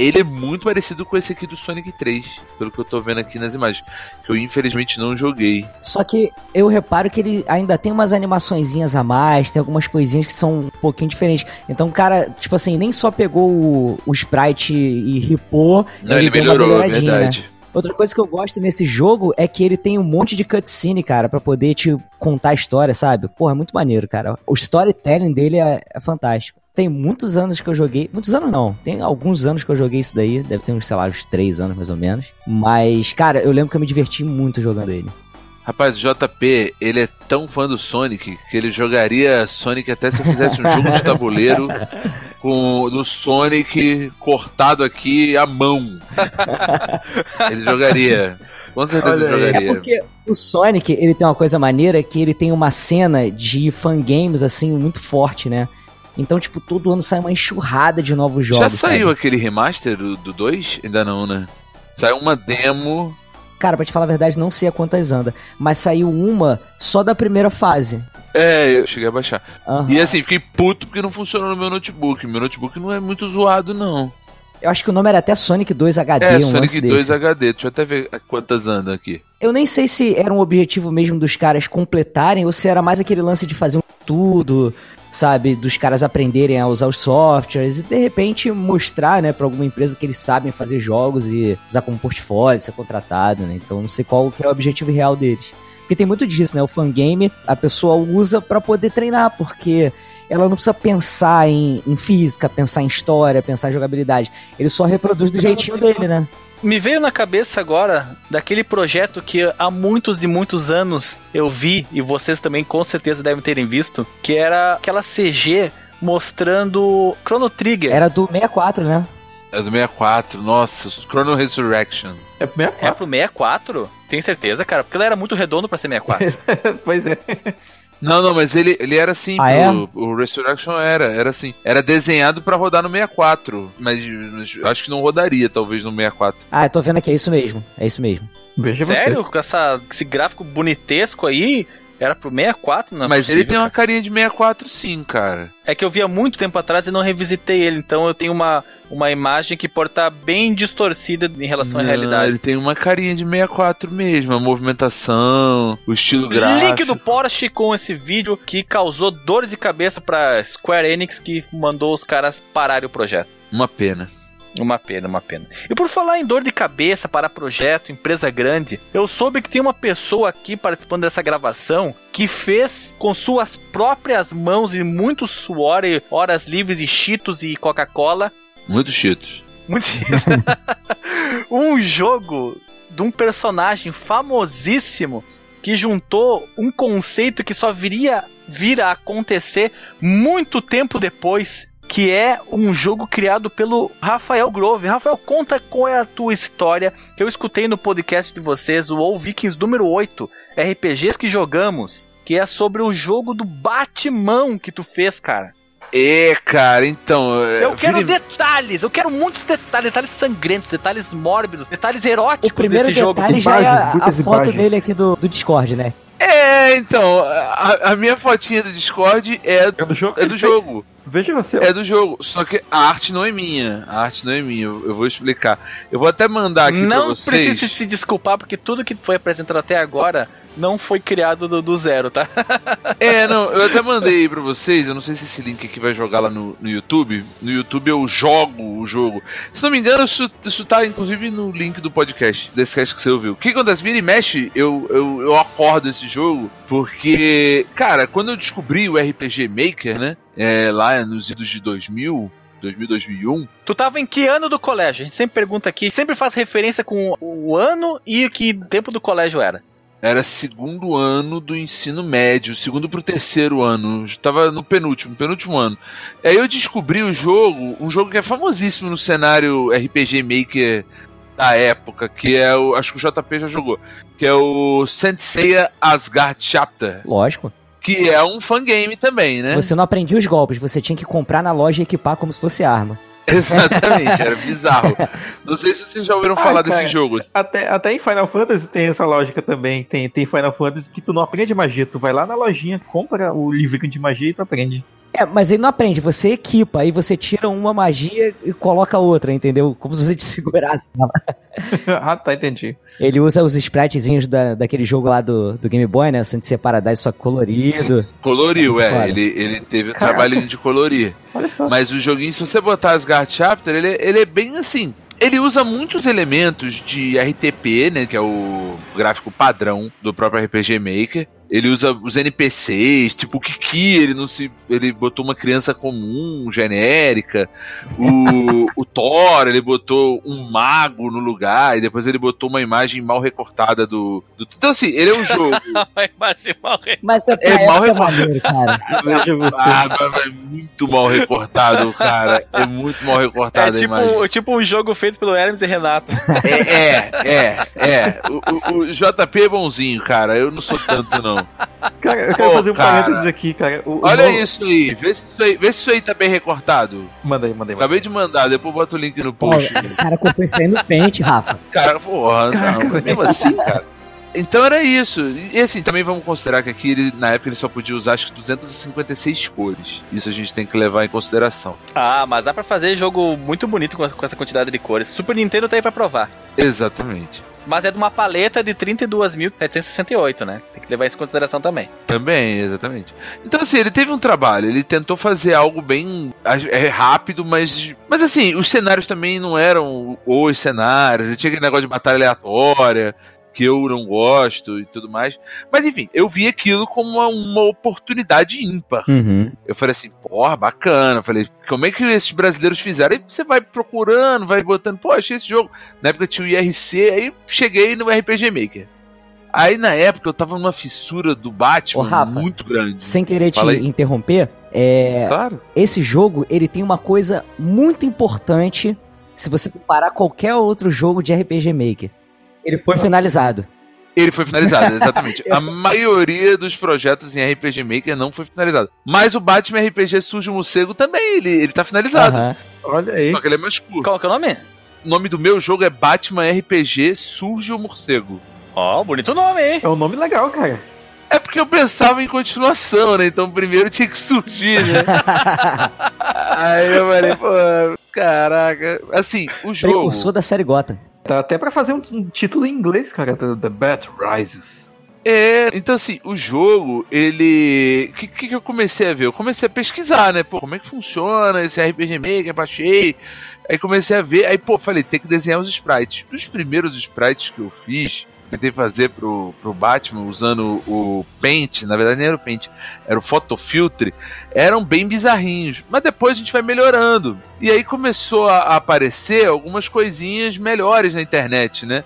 ele é muito parecido com esse aqui do Sonic 3, pelo que eu tô vendo aqui nas imagens. Que eu infelizmente não joguei. Só que eu reparo que ele ainda tem umas animaçõezinhas a mais, tem algumas coisinhas que são um pouquinho diferentes. Então o cara, tipo assim, nem só pegou o, o sprite e ripou, Não, ele, deu uma melhorou, melhoradinha, né? verdade. Outra coisa que eu gosto nesse jogo é que ele tem um monte de cutscene, cara, pra poder te contar a história, sabe? Porra, é muito maneiro, cara. O storytelling dele é, é fantástico. Tem muitos anos que eu joguei. Muitos anos não. Tem alguns anos que eu joguei isso daí. Deve ter uns, sei lá, uns três anos mais ou menos. Mas, cara, eu lembro que eu me diverti muito jogando ele. Rapaz, o JP, ele é tão fã do Sonic que ele jogaria Sonic até se eu fizesse um jogo de tabuleiro com do Sonic cortado aqui à mão. ele jogaria. Com certeza Olha jogaria. É porque o Sonic, ele tem uma coisa maneira que ele tem uma cena de fangames, assim, muito forte, né? Então, tipo, todo ano sai uma enxurrada de novos Já jogos. saiu sabe? aquele remaster do do 2? Ainda não, né? Saiu uma demo. Cara, pra te falar a verdade, não sei a quantas anda. Mas saiu uma só da primeira fase. É, eu cheguei a baixar. Aham. E assim, fiquei puto porque não funcionou no meu notebook. Meu notebook não é muito zoado, não. Eu acho que o nome era até Sonic 2 HD, É, um Sonic desse. 2 HD. Deixa eu até ver quantas andam aqui. Eu nem sei se era um objetivo mesmo dos caras completarem ou se era mais aquele lance de fazer um tudo, sabe? Dos caras aprenderem a usar os softwares e de repente mostrar, né, pra alguma empresa que eles sabem fazer jogos e usar como portfólio, ser contratado, né? Então não sei qual que é o objetivo real deles. Porque tem muito disso, né? O fangame a pessoa usa pra poder treinar, porque ela não precisa pensar em, em física, pensar em história, pensar em jogabilidade. Ele só reproduz do jeitinho dele, né? Me veio na cabeça agora daquele projeto que há muitos e muitos anos eu vi, e vocês também com certeza devem terem visto, que era aquela CG mostrando Chrono Trigger. Era do 64, né? É do 64. Nossa, Chrono Resurrection. É pro 64? É pro 64? Tem certeza, cara? Porque ele era muito redondo pra ser 64. pois é. Não, não, mas ele, ele era assim, Ah, é? pro- o Resurrection era, era assim. Era desenhado pra rodar no 64, mas, mas acho que não rodaria talvez no 64. Ah, eu tô vendo aqui, é isso mesmo. É isso mesmo. Veja você. Sério? Com essa, esse gráfico bonitesco aí? Era pro 64? Não é mas ele possível, tem uma cara. carinha de 64 sim, cara. É que eu vi há muito tempo atrás e não revisitei ele, então eu tenho uma, uma imagem que pode estar bem distorcida em relação à Não, realidade. Ele tem uma carinha de 64 mesmo, a movimentação, o estilo gráfico. Link do Porsche com esse vídeo que causou dores de cabeça pra Square Enix que mandou os caras pararem o projeto. Uma pena. Uma pena, uma pena. E por falar em dor de cabeça para projeto, empresa grande, eu soube que tem uma pessoa aqui participando dessa gravação que fez com suas próprias mãos e muito suor e horas livres de Cheetos e Coca-Cola Muito cheetos. muito um jogo de um personagem famosíssimo que juntou um conceito que só viria vir a acontecer muito tempo depois, que é um jogo criado pelo Rafael Grove. Rafael, conta qual é a tua história que eu escutei no podcast de vocês, o All Vikings número 8, RPGs que jogamos, que é sobre o jogo do Batman que tu fez, cara. É, cara, então. é, Eu quero vira detalhes, eu quero muitos detalhes, detalhes sangrentos, detalhes mórbidos, detalhes eróticos O primeiro desse jogo. detalhe já é a, a foto dele aqui do, do Discord, né? É, então, a, a minha fotinha do Discord é, É do jogo? é do jogo. Veja você. É do jogo. Só que a arte não é minha. A arte não é minha. Eu, vou explicar. Eu vou até mandar aqui pra Não vocês. precisa se desculpar, porque tudo que foi apresentado até agora não foi criado do, do zero, tá? É, não, eu até mandei pra vocês. Eu não sei se esse link aqui vai jogar lá no, no YouTube. No YouTube eu jogo o jogo. Se não me engano, isso, isso tá inclusive no link do podcast, desse cast que você ouviu. O que acontece? Vira e mexe, eu, eu, eu acordo esse jogo porque, cara, quando eu descobri o RPG Maker, né? É, lá nos idos de 2000, 2000, 2001. Tu tava em que ano do colégio? A gente sempre pergunta aqui, sempre faz referência com o ano e que tempo do colégio era. Era segundo ano do ensino médio, segundo pro terceiro ano. Tava no penúltimo, penúltimo ano. Aí eu descobri o jogo, um jogo que é famosíssimo no cenário RPG Maker da época, que é o. Acho que o JP já jogou. Que é o Senseiya Asgard Chapter. Lógico. Que é um fangame também, né? Você não aprendia os golpes, você tinha que comprar na loja e equipar como se fosse arma. Exatamente, era bizarro. Não sei se vocês já ouviram Ah, falar cara. desse jogo. Até, até em Final Fantasy tem essa lógica também. Tem, tem Final Fantasy que tu não aprende magia. Tu vai lá na lojinha, compra o livrinho de magia e tu aprende. É, mas ele não aprende, você equipa, aí você tira uma magia e coloca outra, entendeu? Como se você te segurasse. ah, tá, entendi. Ele usa os spritezinhos da, daquele jogo lá do, do Game Boy, né? O Saint Paradise, só colorido. Coloriu, é. foda. Ele, ele teve o Caraca. trabalho de colorir. Olha só. Mas o joguinho, se você botar Asgard Chapter, ele, ele é bem assim. Ele usa muitos elementos de RTP, né? Que é o gráfico padrão do próprio RPG Maker. Ele usa os NPCs, tipo o Kiki, ele não se. Ele botou uma criança comum, genérica. O, o Thor, ele botou um mago no lugar, e depois ele botou uma imagem mal recortada do. do- então, assim, ele é um jogo. Mas mal re- Mas é, É mal maneiro, cara. Ah, é muito mal recortado, cara. É muito mal É recortado a imagem. tipo, tipo um jogo feito pelo Hermes e Renato. É, é, é, é. O, o- o JP é bonzinho, cara. Eu não sou tanto, não. Cara, eu quero Pô, fazer um cara. parênteses aqui, cara. O- o Olha novo- isso aí. Vê se isso aí, vê se isso aí tá bem recortado. Manda aí, manda aí. manda aí. Acabei de mandar, depois bota o link no post. o cara cortou isso aí no pente, Rafa. Cara, porra, não, mesmo assim, cara. Então era isso. E assim, também vamos considerar que aqui, ele, na época, ele só podia usar acho que 256 cores. Isso a gente tem que levar em consideração. Ah, mas dá pra fazer jogo muito bonito com, com essa quantidade de cores. Super Nintendo tá aí pra provar. Exatamente. Mas é de uma paleta de 32.768, né? Tem que levar isso em consideração também. Também, exatamente. Então, assim, ele teve um trabalho, ele tentou fazer algo bem é, rápido, mas. Mas assim, os cenários também não eram os cenários, ele tinha aquele negócio de batalha aleatória, que eu não gosto e tudo mais. Mas enfim, eu vi aquilo como uma, uma oportunidade ímpar. Uhum. Eu falei assim, porra, bacana. Eu falei, como é que esses brasileiros fizeram? Aí você vai procurando, vai botando, pô, achei esse jogo. Na época tinha o IRC, aí cheguei no RPG Maker. Aí na época eu tava numa fissura do Batman Ô, Rafa, muito grande. Sem querer te aí. interromper, é, Claro. esse jogo ele tem uma coisa muito importante se você comparar qualquer outro jogo de RPG Maker. Ele foi finalizado. Ele foi finalizado, exatamente. A maioria dos projetos em RPG Maker não foi finalizado. Mas o Batman RPG Sujo Morcego também, ele, ele tá finalizado. Aham. Olha aí. Só que ele é mais curto. Qual que é o nome? O nome do meu jogo é Batman RPG Surge o Morcego. Ó, bonito nome, hein? É um nome legal, cara. É porque eu pensava em continuação, né? Então primeiro tinha que surgir, né? Aí eu falei, pô, caraca. Assim, o jogo. Precursor da série Gotham. Tá até pra fazer um, título em inglês, cara. The, Bat Rises. É, então assim, o jogo, ele. O que, que que eu comecei a ver? Eu comecei a pesquisar, né? Pô, como é que funciona esse RPG Maker? Baixei. Aí comecei a ver, aí, pô, falei, tem que desenhar os sprites. Os primeiros sprites que eu fiz, tentei fazer pro, pro Batman usando o Paint, na verdade nem era o Paint, era o Photofiltre, eram bem bizarrinhos. Mas depois a gente vai melhorando. E aí começou a aparecer algumas coisinhas melhores na internet, né?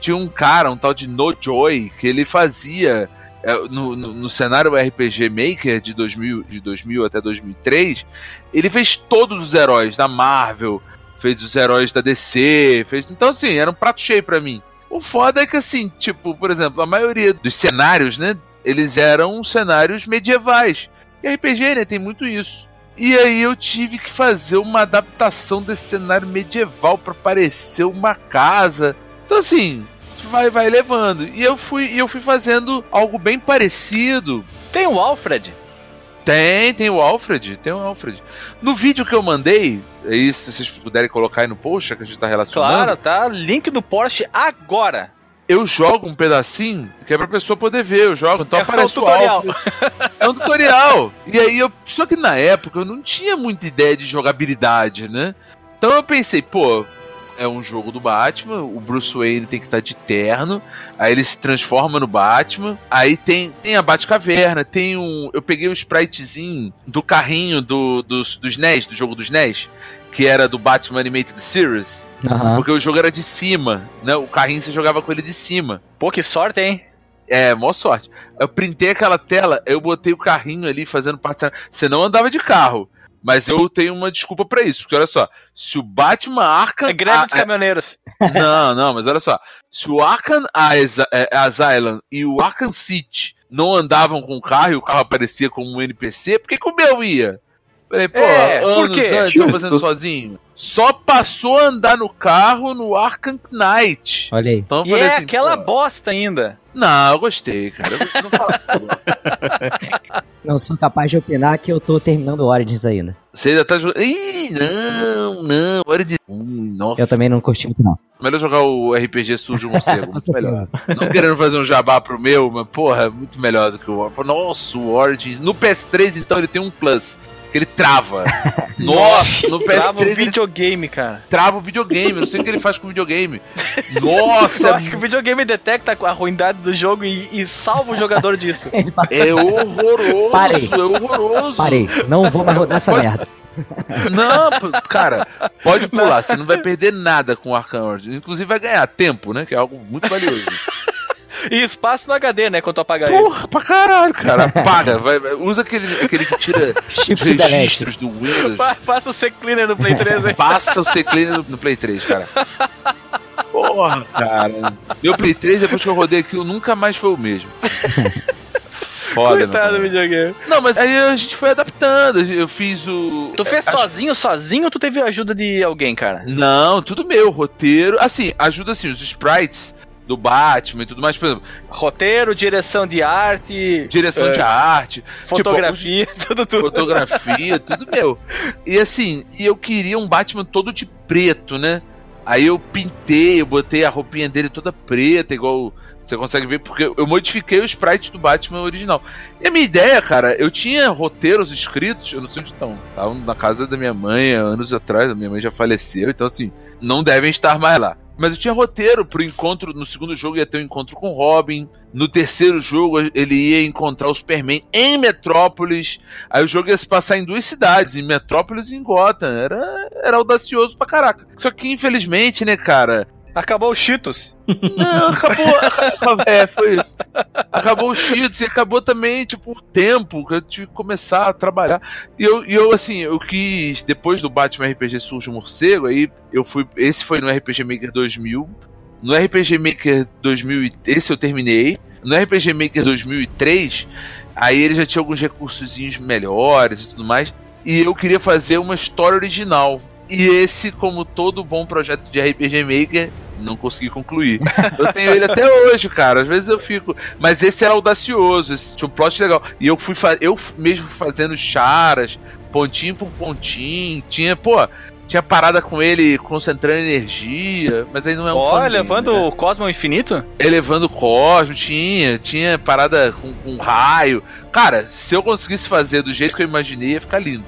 tinha um cara, um tal de NoJoy, que ele fazia é, no, no, no cenário RPG Maker de 2000, de 2000 até 2003, ele fez todos os heróis da Marvel, fez os heróis da DC, fez. Então, assim, era um prato cheio pra mim. O foda é que, assim, tipo, por exemplo, a maioria dos cenários, né? Eles eram cenários medievais. E RPG, né? Tem muito isso. E aí eu tive que fazer uma adaptação desse cenário medieval pra parecer uma casa. Então assim, vai vai levando. E eu fui eu fui fazendo algo bem parecido. Tem o Alfred. Tem, tem o Alfred, tem o Alfred. No vídeo que eu mandei, aí se vocês puderem colocar aí no post, que a gente tá relacionando, Claro, tá. Link do Porsche agora. eu jogo um pedacinho que é pra pessoa poder ver, eu jogo, então É aparece um o tutorial. É um tutorial. E aí eu. Só que na época eu não tinha muita ideia de jogabilidade, né? Então eu pensei, pô, é um jogo do Batman, o Bruce Wayne tem que estar de terno, aí ele se transforma no Batman, aí tem, tem a Batcaverna, tem um. Eu peguei o spritezinho do carrinho do, dos, dos NES, do jogo dos NES, que era do Batman Animated Series, Aham. porque o jogo era de cima, né? O carrinho você jogava com ele de cima. Pô, que sorte, hein? É, mó sorte. Eu printei aquela tela, eu botei o carrinho ali fazendo parte. Você não andava de carro. Mas eu tenho uma desculpa pra isso. Porque olha só, se o Batman Arkham. É greve dos Ah, caminhoneiros. é, não, não, mas olha só. Se o Arkham As- é, Asylum e o Arkham City não andavam com o carro e o carro aparecia como um NPC, por que, que o meu ia? Falei, pô, É, por anos quê? antes Justo. fazendo sozinho. Só passou a andar no carro no Arkham Knight. Olha aí. Então E é assim, aquela pô, bosta ainda. Não, eu gostei, cara. Eu gostei, não fala. Não sou capaz de opinar que eu tô terminando o Origins ainda. Você ainda tá jogando. Ih, não, não. De. Ui, nossa. Eu também não curti muito, não. Melhor jogar o RPG Sujo Morcego. Muito melhor. Não querendo fazer um jabá pro meu, mas porra, é muito melhor do que o Origins. Nossa, o Origins. No PS3, então, ele tem um plus. Que ele trava. Nossa, no Trava o PS3 videogame, cara. trava o videogame. Não sei o que ele faz com o videogame. Nossa, Eu acho que o videogame detecta a ruindade do jogo e, e salva o jogador disso. é horroroso. Parei. É horroroso. Parei, não vou mais rodar essa Pode- merda. Não, cara, pode pular, você não vai perder nada com o Arkham Origins. Inclusive vai ganhar tempo, né? Que é algo muito valioso. E espaço no HD, né? Quando tu apagar ele. Porra, pra caralho, cara. Apaga, vai, vai- usa aquele, aquele que tira os Shift registros do Windows. Fa- Faça o C-Cleaner no Play 3 aí. Passa o C-Cleaner no, no Play 3, cara. Porra, cara. Meu Play 3, depois que eu rodei aquilo, nunca mais foi o mesmo. Foda, Coitado do não. videogame. Não, mas aí a gente foi adaptando. Eu fiz o. Tu fez é, sozinho, sozinho ou tu teve ajuda de alguém, cara? Não, tudo meu, roteiro. Assim, ajuda assim, os sprites do Batman e tudo mais. Por exemplo, Roteiro, direção de arte, direção É. de arte, fotografia, tudo, tudo. fotografia, tudo meu. E assim, e eu queria um Batman todo de preto, né? Aí eu pintei, eu botei a roupinha dele toda preta, igual você consegue ver, porque eu modifiquei o sprite do Batman original. E a minha ideia, cara, eu tinha roteiros escritos, eu não sei onde estão, estavam na casa da minha mãe há anos atrás, a minha mãe já faleceu, então assim, não devem estar mais lá. Mas eu tinha roteiro pro encontro, no segundo jogo ia ter um encontro com Robin, no terceiro jogo ele ia encontrar o Superman em Metrópolis, aí o jogo ia se passar em duas cidades, em Metrópolis e em Gotham, era, era audacioso pra caraca. Só que infelizmente, né, cara, Acabou o Cheetos. não, acabou. é, foi isso. Acabou o Cheats e acabou também, tipo, o tempo que eu tive que começar a trabalhar. E eu, e eu, assim, eu quis. Depois do Batman RPG Surge o Morcego, aí eu fui. Esse foi no RPG Maker 2000. No RPG Maker 2000, e- esse eu terminei. No RPG Maker 2003, aí ele já tinha alguns recursozinhos melhores e tudo mais. E eu queria fazer uma história original. E esse, como todo bom projeto de RPG Maker, não consegui concluir. Eu tenho ele até hoje, cara. Às vezes eu fico. Mas esse era audacioso, esse tinha um plot legal. E eu fui fa- eu mesmo fazendo charas, pontinho por pontinho. Tinha, pô, tinha parada com ele concentrando energia. Mas aí não é um Ó, fangame, levando né? o Cosmo ao infinito? Elevando o cosmo, tinha, tinha parada com, com raio. Cara, se eu conseguisse fazer do jeito que eu imaginei, ia ficar lindo.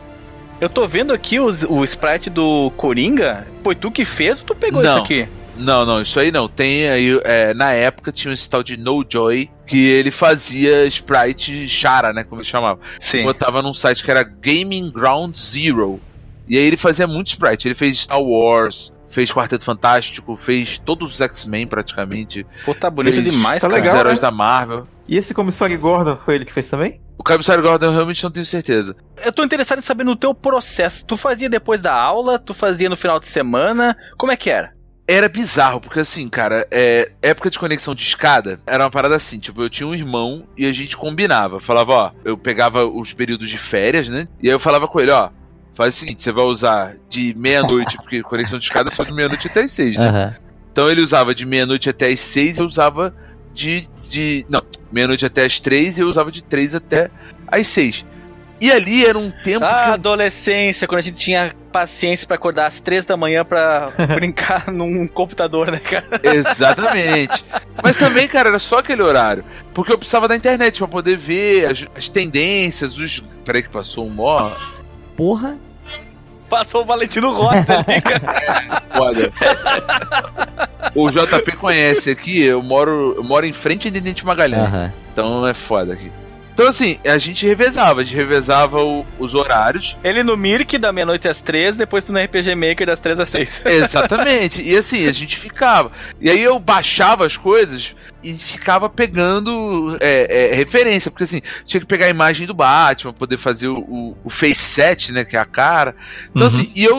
Eu tô vendo aqui os- o, sprite do Coringa. Foi tu que fez ou tu pegou Não. isso aqui? Não, não, isso aí não. Tem aí, é, na época tinha esse tal de No Joy, que ele fazia sprite chara, né, como ele chamava. Sim. Botava num site que era Gaming Ground Zero. E aí ele fazia muito sprite. Ele fez Star Wars, fez Quarteto Fantástico, fez todos os X-Men praticamente. Pô, tá bonito fez demais, Tá cara. legal, os heróis né? da Marvel. E esse comissário Gordon foi ele que fez também? O Comissário Gordon eu realmente não tenho certeza. Eu tô interessado em saber no teu processo. Tu fazia depois da aula? Tu fazia no final de semana? Como é que era? Era bizarro, porque assim, cara, é, época de conexão de escada era uma parada assim, tipo, eu tinha um irmão e a gente combinava. Falava, ó, eu pegava os períodos de férias, né? E aí eu falava com ele, ó, faz o seguinte, você vai usar de meia-noite, porque conexão de escada é só de meia-noite até as seis, né? Aham. Então ele usava de meia-noite até as seis, eu usava de. de não, meia-noite até as três e eu usava de três até as seis. E ali era um tempo Ah, que eu adolescência, quando a gente tinha paciência pra acordar às três da manhã pra brincar num computador, né, cara? Exatamente. Mas também, cara, era só aquele horário. Porque eu precisava da internet pra poder ver as, as tendências, os. Peraí que passou um mó. Porra. Passou o Valentino Rossi ali, cara. Olha. o JP conhece aqui, eu moro, eu moro em frente a Intendente Magalhães. Aham. Então é foda aqui. Então, assim, a gente revezava, a gente revezava o- os horários. Ele no Mirk da meia-noite às três, depois tu no RPG Maker das três às seis. Exatamente. E assim, a gente ficava. E aí eu baixava as coisas e ficava pegando é, é, referência, porque assim, tinha que pegar a imagem do Batman, poder fazer o, o, o face set, né, que é a cara. Então Uhum. assim, e eu,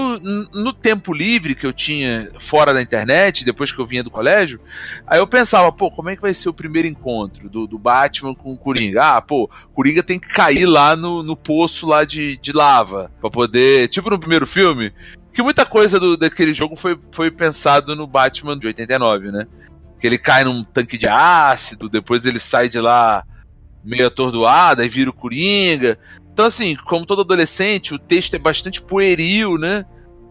no tempo livre que eu tinha fora da internet, depois que eu vinha do colégio, aí eu pensava, pô, como é que vai ser o primeiro encontro do, do Batman com o Coringa? Ah, pô, Coringa tem que cair lá no, no poço lá de, de lava, pra poder, tipo no primeiro filme, que muita coisa do, daquele jogo foi, foi pensado no Batman de 89, né? Que ele cai num tanque de ácido, depois ele sai de lá meio atordoado, aí vira o Coringa. Então, assim, como todo adolescente, o texto é bastante pueril, né?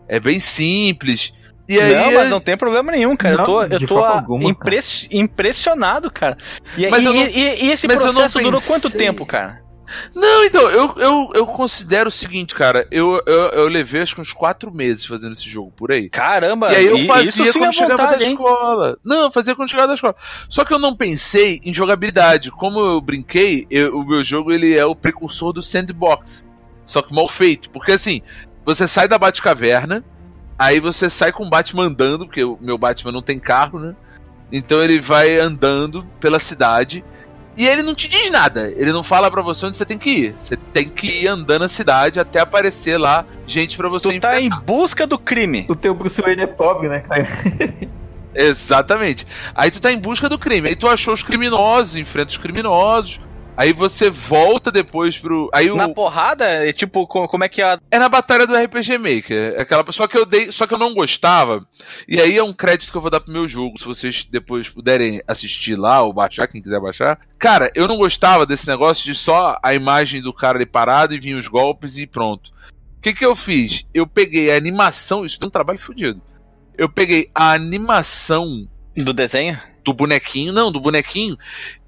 É bem simples. E aí, não, mas não tem problema nenhum, cara. eu Não, tô, eu tô forma ah, alguma, impress- impressionado, cara. E, Mas e- eu não- e- e esse mas eu processo durou quanto tempo, cara? Não, então, eu, eu, eu considero o seguinte, cara. Eu, eu, eu levei acho que uns quatro meses fazendo esse jogo por aí. Caramba, E aí eu e- fazia isso sim quando é chegava vontade, da hein? escola. Não, eu fazia quando chegava da escola. Só que eu não pensei em jogabilidade. Como eu brinquei, eu- o meu jogo ele é o precursor do sandbox. Só que mal feito. Porque assim, você sai da Batcaverna, aí você sai com o Batman andando, porque o meu Batman não tem carro, né? Então ele vai andando pela cidade. E ele não te diz nada. Ele não fala pra você onde você tem que ir. Você tem que ir andando na cidade até aparecer lá gente pra você Tu tá em busca do crime. O teu Bruce Wayne é pobre, né, cara? Exatamente. Aí tu tá em busca do crime. Aí tu achou os criminosos, enfrenta os criminosos. Aí você volta depois pro. Aí o. Na porrada, é tipo, co- como é que é a. É na batalha do RPG Maker. É Aquela... Só que eu dei. Só que eu não gostava. E aí é um crédito que eu vou dar pro meu jogo. Se vocês depois puderem assistir lá ou baixar, quem quiser baixar. Cara, eu não gostava desse negócio de só a imagem do cara ali parado e vinha os golpes e pronto. O que, que eu fiz? Eu peguei a animação. Isso é um trabalho fodido. Eu peguei a animação do desenho? Do bonequinho, não, do bonequinho,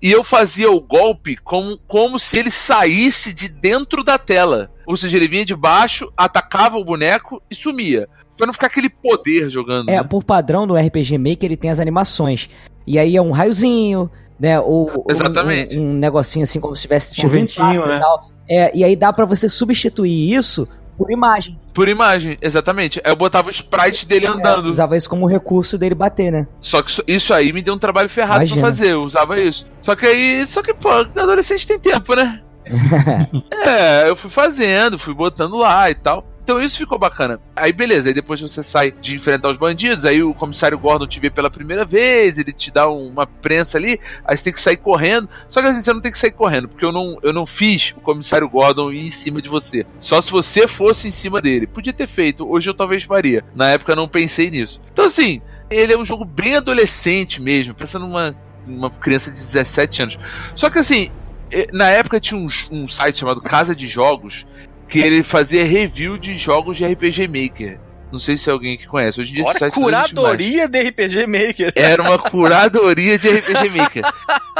e eu fazia o golpe como, como se ele saísse de dentro da tela. Ou seja, ele vinha de baixo, atacava o boneco e sumia. Pra não ficar aquele poder jogando. É, né? por padrão do RPG Maker ele tem as animações. E aí é um raiozinho, né? Ou ou Exatamente. Um, um negocinho assim, como se tivesse tido ventinho, impacto né? e tal. É, e aí dá pra você substituir isso por imagem. Por imagem, exatamente. Eu botava o sprite dele É, andando. usava isso como recurso dele bater, né? Só que isso- isso aí me deu um trabalho ferrado Imagina. pra fazer. Eu usava isso. Só que aí. Só que, pô, adolescente tem tempo, né? é, eu fui fazendo, fui botando lá e tal. Então isso ficou bacana. Aí beleza, aí depois você sai de enfrentar os bandidos, aí o comissário Gordon te vê pela primeira vez, ele te dá uma prensa ali, aí você tem que sair correndo. Só que assim, você não tem que sair correndo, porque eu não, eu não fiz o comissário Gordon ir em cima de você. Só se você fosse em cima dele. Podia ter feito, hoje eu talvez faria. Na época eu não pensei nisso. Então assim, ele é um jogo bem adolescente mesmo, pensando numa uma criança de 17 anos. Só que assim, eh, na época tinha um, um site chamado Casa de Jogos que ele fazia review de jogos de RPG Maker. Não sei se alguém que conhece. Hoje em dia esse Olha, site curadoria de RPG Maker. Era uma curadoria de RPG Maker.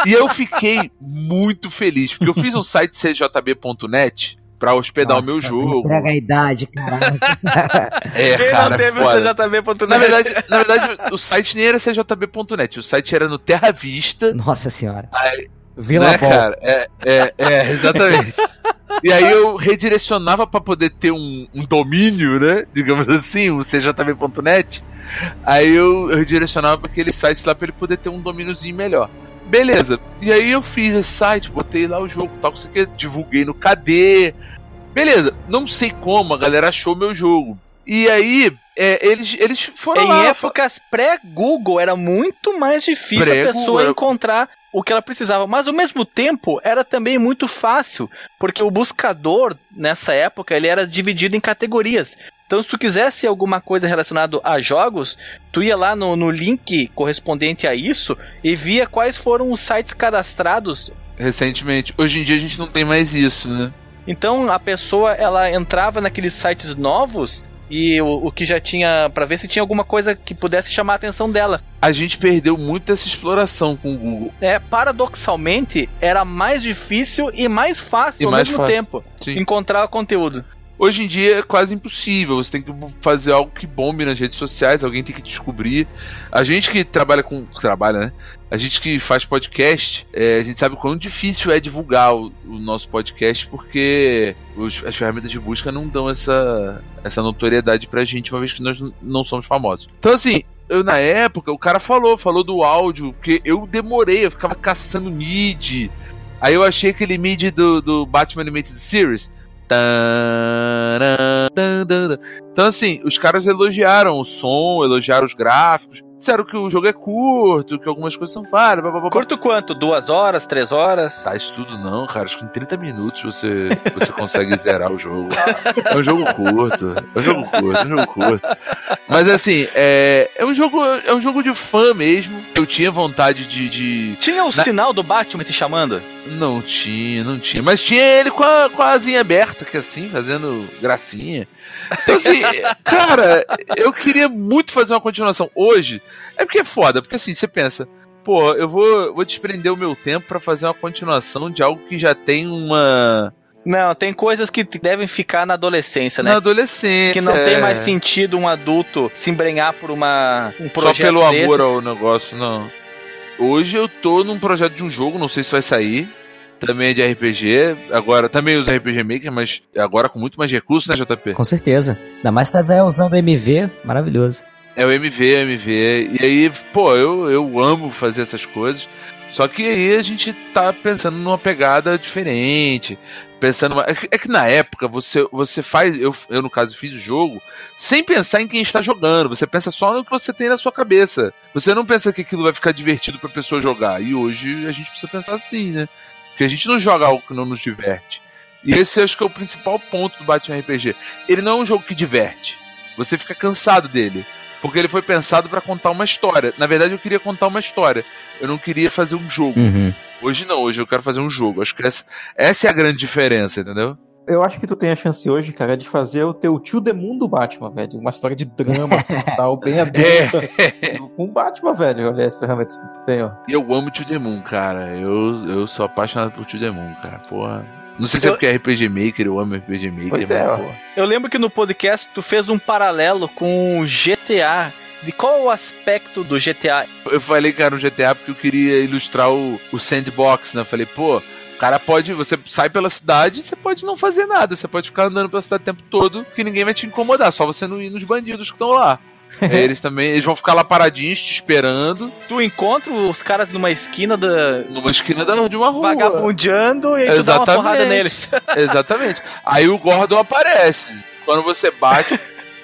E eu fiquei muito feliz, porque eu fiz um site cjb.net pra hospedar o meu Nossa, jogo. Entrega a idade, caralho. É, Quem cara, não teve foda. o CJB.net? Na verdade, na verdade, o site nem era cjb.net, o site era no Terra Vista. Nossa senhora. Aí, Vila né, Ball. cara? É, é, é, exatamente. E aí eu redirecionava pra poder ter um, um domínio, né? Digamos assim, um cjb.net. Aí eu, eu redirecionava pra aquele site lá pra ele poder ter um domíniozinho melhor. Beleza. E aí eu fiz esse site, botei lá o jogo, tal, que que divulguei no KD. Beleza. Não sei como a galera achou meu jogo. E aí, é, eles, eles foram Em lá. épocas pré-Google era muito mais difícil a pessoa encontrar o que ela precisava. Mas ao mesmo tempo era também muito fácil, porque o buscador nessa época ele era dividido em categorias. Então, se tu quisesse alguma coisa relacionada a jogos, tu ia lá no, no link correspondente a isso e via quais foram os sites cadastrados. Recentemente. Hoje em dia a gente não tem mais isso, né? Então, a pessoa ela entrava naqueles sites novos e o, o que já tinha Pra ver se tinha alguma coisa que pudesse chamar a atenção dela. A gente perdeu muito essa exploração com o Google. É, paradoxalmente, era mais difícil e mais fácil E ao mais mesmo fácil. tempo Sim. encontrar conteúdo. Hoje em dia é quase impossível. Você tem que fazer algo que bombe nas redes sociais, alguém tem que descobrir. A gente que trabalha com. Trabalha, né? A gente que faz podcast, é, a gente sabe quão difícil é divulgar o, o nosso podcast, porque os- as ferramentas de busca não dão essa, essa notoriedade pra gente, uma vez que nós não somos famosos. Então, assim, eu na época, o cara falou, falou do áudio, porque eu demorei, eu ficava caçando MIDI. Aí eu achei aquele MIDI do, do Batman Animated Series. Então, assim, os caras elogiaram o som, elogiaram os gráficos, disseram que o jogo é curto, que algumas coisas são falhas. blá, blá, blá. Curto quanto? Duas horas? Três horas? Tá, isso tudo não, cara. Acho que em 30 minutos você, você consegue zerar o jogo. É um jogo curto. É um jogo curto, é um jogo curto. Mas assim, é, é um jogo. É um jogo de fã mesmo. Eu tinha vontade de. de- Tinha o Na- sinal do Batman te chamando? Não tinha, não tinha. Mas tinha ele com a, com a asinha aberta, que assim, fazendo gracinha. Então, assim, cara, eu queria muito fazer uma continuação hoje. É porque é foda, porque assim, você pensa, pô, eu vou, vou desprender o meu tempo pra fazer uma continuação de algo que já tem uma. Não, tem coisas que devem ficar na adolescência, né? Na adolescência. Que não tem é. mais sentido um adulto se embrenhar por uma, um Só projeto pelo desse. amor ao negócio, não. Hoje eu tô num projeto de um jogo, não sei se vai sair. Também é de RPG. Agora, também usa RPG Maker, mas agora com muito mais recursos, né, JP? Com certeza. Ainda mais se estiver usando MV, maravilhoso. É o MV, MV. E aí, pô, eu, eu amo fazer essas coisas. Só que aí a gente tá pensando numa pegada diferente. Pensando. É que, é que na época você, você faz. Eu, eu, no caso, fiz o jogo sem pensar em quem está jogando. Você pensa só no que você tem na sua cabeça. Você não pensa que aquilo vai ficar divertido pra pessoa jogar. E hoje a gente precisa pensar assim, né? Porque a gente não joga algo que não nos diverte. E esse acho que é o principal ponto do Batman RPG. Ele não é um jogo que diverte. Você fica cansado dele. Porque ele foi pensado pra contar uma história. Na verdade, eu queria contar uma história. Eu não queria fazer um jogo. Uhum. Hoje não, hoje eu quero fazer um jogo. Acho que essa, essa é a grande diferença, entendeu? Eu acho que tu tem a chance hoje, cara, de fazer o teu tio The Moon do Batman, velho. Uma história de drama, assim, tal, bem adulta. Com o Batman, velho. Olha as ferramentas que tu tem, ó. E eu amo Tio Demon, cara. Eu, eu sou apaixonado por Tio Demon, cara. Porra. Não sei se é Eu- porque é RPG Maker, eu amo RPG Maker, Pois mas, é, ó. porra. Eu lembro que no podcast tu fez um paralelo com o GTA. De qual é o aspecto do GTA? Eu falei que era um GTA porque eu queria ilustrar o, o sandbox, né? Eu falei, pô, cara pode. Você sai pela cidade e você pode não fazer nada. Você pode ficar andando pela cidade o tempo todo que ninguém vai te incomodar, só você não ir nos bandidos que estão lá. Aí eles também. Eles vão ficar lá paradinhos te esperando Tu encontra os caras numa esquina da. numa esquina da- de uma rua. vagabundeando e aí tu dá uma Exatamente. porrada neles. Exatamente. Aí o Gordon aparece. Quando você bate,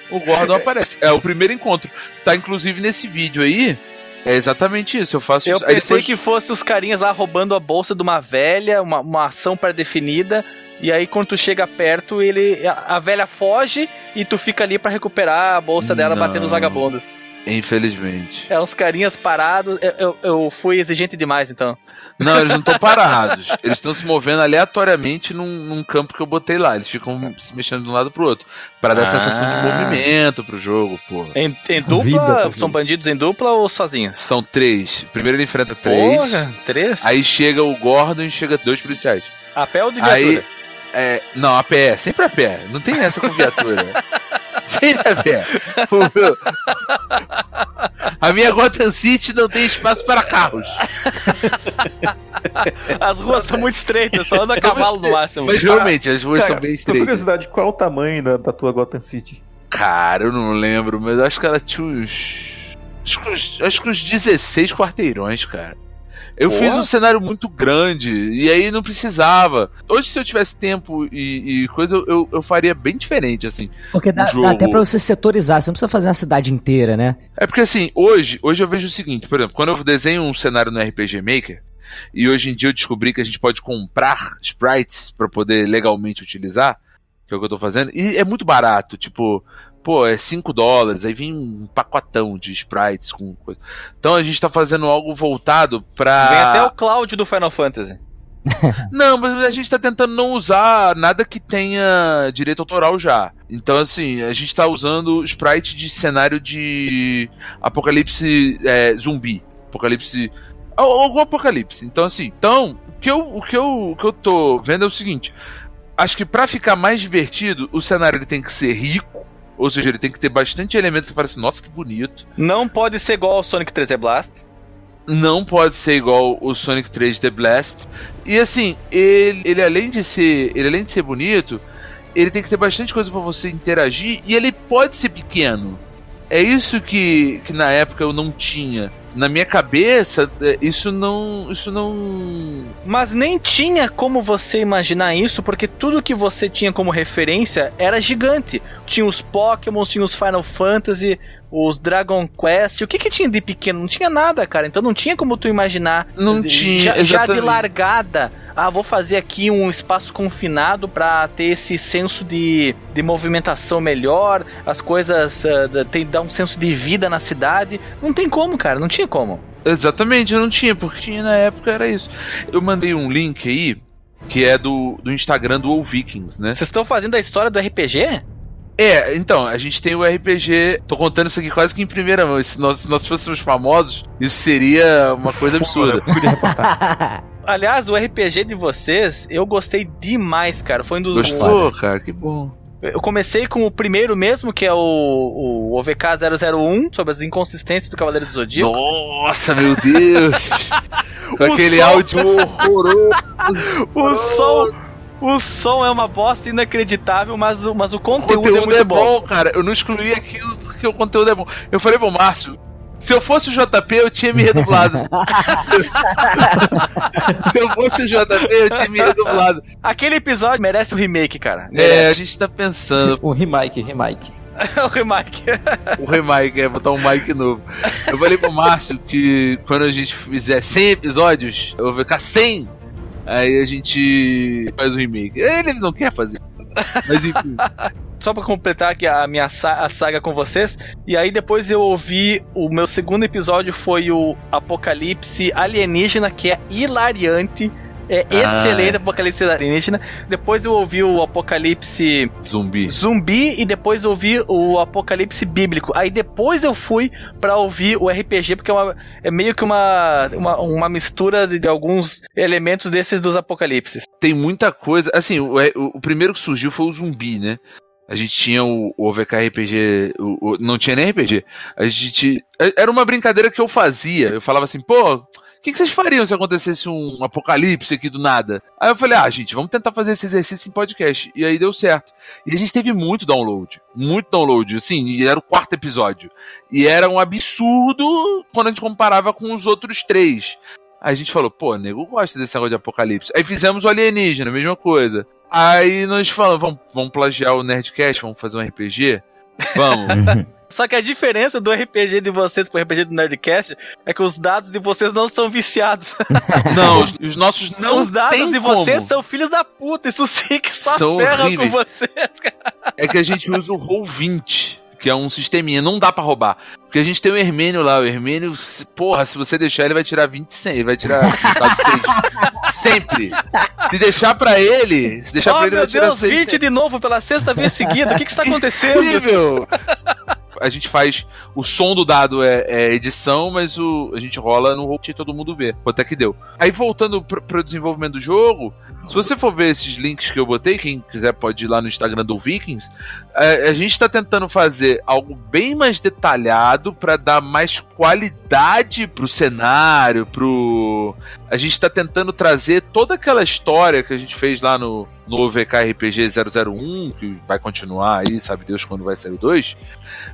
o Gordon aparece. É o primeiro encontro. Tá inclusive nesse vídeo aí. É exatamente isso. Eu faço Eu isso. Pensei depois- que fosse os carinhas lá roubando a bolsa de uma velha, uma, uma ação pré-definida. E aí, quando tu chega perto, ele. A, a velha foge e tu fica ali pra recuperar a bolsa dela Não. batendo os vagabundos. Infelizmente. É, uns carinhas parados. Eu, eu, eu fui exigente demais, então. Não, eles não estão parados. Eles estão se movendo aleatoriamente num, num campo que eu botei lá. Eles ficam se mexendo de um lado pro outro. Pra dar Ah. sensação de movimento pro jogo, pô. Em, em dupla? Vida são bandidos em dupla ou sozinhos? São três. Primeiro ele enfrenta três. Porra, três? Aí chega o Gordon e chega dois policiais. A pé ou de Aí, viatura? é, não, a pé, sempre a pé. Não tem essa com viatura. sempre a pé. O meu- A minha Gotham City não tem espaço para carros. As ruas são muito estreitas, só anda a cavalo no máximo. Mas realmente, as ruas Cara, são bem estreitas. curiosidade, qual é o tamanho da, da tua Gotham City? Cara, eu não lembro, mas eu acho que ela tinha uns. Acho que uns, acho que uns 16 quarteirões, cara. Eu Porra. fiz um cenário muito grande e aí não precisava. Hoje, se eu tivesse tempo e, e coisa, eu- eu, faria bem diferente, assim. Porque dá, dá até pra você setorizar, você não precisa fazer uma cidade inteira, né? É porque assim, hoje, hoje eu vejo o seguinte, por exemplo, quando eu desenho um cenário no RPG Maker, e hoje em dia eu descobri que a gente pode comprar sprites pra poder legalmente utilizar, que é o que eu tô fazendo, e é muito barato, tipo, pô, é 5 dólares, aí vem um pacotão de sprites com coisa. Então a gente tá fazendo algo voltado pra. Vem até o Cláudio do Final Fantasy. Não, mas a gente tá tentando não usar nada que tenha direito autoral já. Então, assim, a gente tá usando sprite de cenário de apocalipse é, zumbi. Apocalipse. al- Algum apocalipse. Então, assim, então, o que, eu, o, que eu, o que eu tô vendo é o seguinte. Acho que pra ficar mais divertido, o cenário ele tem que ser rico. Ou seja, ele tem que ter bastante elementos que você fala assim, nossa, que bonito. Não pode ser igual ao Sonic 3D Blast. não pode ser igual o Sonic 3 The Blast. E assim, ele, ele além de ser, ele além de ser bonito, ele tem que ter bastante coisa pra você interagir e ele pode ser pequeno. É isso que, que na época eu não tinha. Na minha cabeça, é, isso não, isso não Mas nem tinha como você imaginar isso, porque tudo que você tinha como referência era gigante. Tinha os Pokémon, tinha os Final Fantasy, os Dragon Quest. O que que tinha de pequeno? Não tinha nada, cara. Então não tinha como tu imaginar. Não tinha, Já, já de largada. Ah, vou fazer aqui um espaço confinado pra ter esse senso de, de movimentação melhor, as coisas da- tem dar um senso de vida na cidade. Não tem como, cara. Não tinha como. Exatamente, eu não tinha, porque tinha na época era isso. Eu mandei um link aí, que é do, do Instagram do All Vikings, né? Vocês estão fazendo a história do RPG? É, então, a gente tem o RPG. Tô contando isso aqui quase que em primeira mão. Se nós, se nós fôssemos famosos, isso seria uma coisa absurda. Podia reportar. Aliás, o RPG de vocês, eu gostei demais, cara. Foi um dos. Gostou, cara? Que bom. Eu comecei com o primeiro mesmo, que é o, o OVK 001, sobre as inconsistências do Cavaleiro do Zodíaco. Nossa, meu Deus! Com O aquele som- áudio horroroso. O som. O som é uma bosta inacreditável, mas, o- mas o O conteúdo, conteúdo é muito é bom. bom, cara. Eu não excluí aquilo porque o conteúdo é bom. Eu falei pro Márcio. Se eu fosse o JP, eu tinha me redublado. Se eu fosse o JP, eu tinha me redublado. Aquele episódio merece um remake, cara. É, a gente tá pensando. o remake, remake. o remake. O remake, é botar um mic novo. Eu falei pro Márcio que quando a gente fizer 100 episódios, eu vou ficar 100. Aí a gente faz o remake. Ele não quer fazer. Mas enfim. Só pra completar aqui a minha sa- a saga com vocês. E aí depois eu ouvi o meu segundo episódio foi o Apocalipse Alienígena, que é hilariante. É Ah. excelente Apocalipse Alienígena. Depois eu ouvi o Apocalipse Zumbi. Zumbi e depois eu ouvi o Apocalipse Bíblico. Aí depois eu fui pra ouvir o RPG, porque é, uma- é meio que uma, uma, uma mistura de, de alguns elementos desses dos Apocalipses. Tem muita coisa. Assim, o, o- o primeiro que surgiu foi o zumbi, né? A gente tinha o, o OVK RPG. o- o- não tinha nem RPG. A gente. Era uma brincadeira que eu fazia. Eu falava assim, pô. Que, que vocês fariam se acontecesse um apocalipse aqui do nada? Aí eu falei, ah, gente, vamos tentar fazer esse exercício em podcast. E aí deu certo. E a gente teve muito download. Muito download, assim, e era o quarto episódio. E era um absurdo quando a gente comparava com os outros três. Aí a gente falou, pô, nego gosta desse negócio de apocalipse. Aí fizemos o alienígena, mesma coisa. Aí nós falamos, vamos, vamos plagiar o Nerdcast, vamos fazer um RPG? Vamos. Só que a diferença do RPG de vocês pro RPG do Nerdcast é que os dados de vocês não são viciados. não, os, os nossos não os dados de como. vocês são filhos da puta. Isso sim que só São ferra horríveis. com vocês, cara. É que a gente usa o Roll20, que é um sisteminha, não dá pra roubar. Porque a gente tem o Hermênio lá, o Hermênio, se- porra, se você deixar ele vai tirar 20 100, ele vai tirar dado 6. Sempre. Se deixar pra ele, se deixar Oh, pra ele meu vai tirar Deus, 6. 20 de novo pela sexta vez seguida. O que que está acontecendo? incrível! A gente faz. O som do dado é, é edição, mas o, a gente rola no roll e todo mundo vê. Quanto é que deu. Aí voltando pro, pro desenvolvimento do jogo, se você for ver esses links que eu botei, quem quiser pode ir lá no Instagram do Vikings. é, a gente tá tentando fazer algo bem mais detalhado para dar mais qualidade pro cenário, pro. A gente tá tentando trazer toda aquela história que a gente fez lá no, no OVK RPG 001, que vai continuar aí, sabe Deus quando vai sair o 2.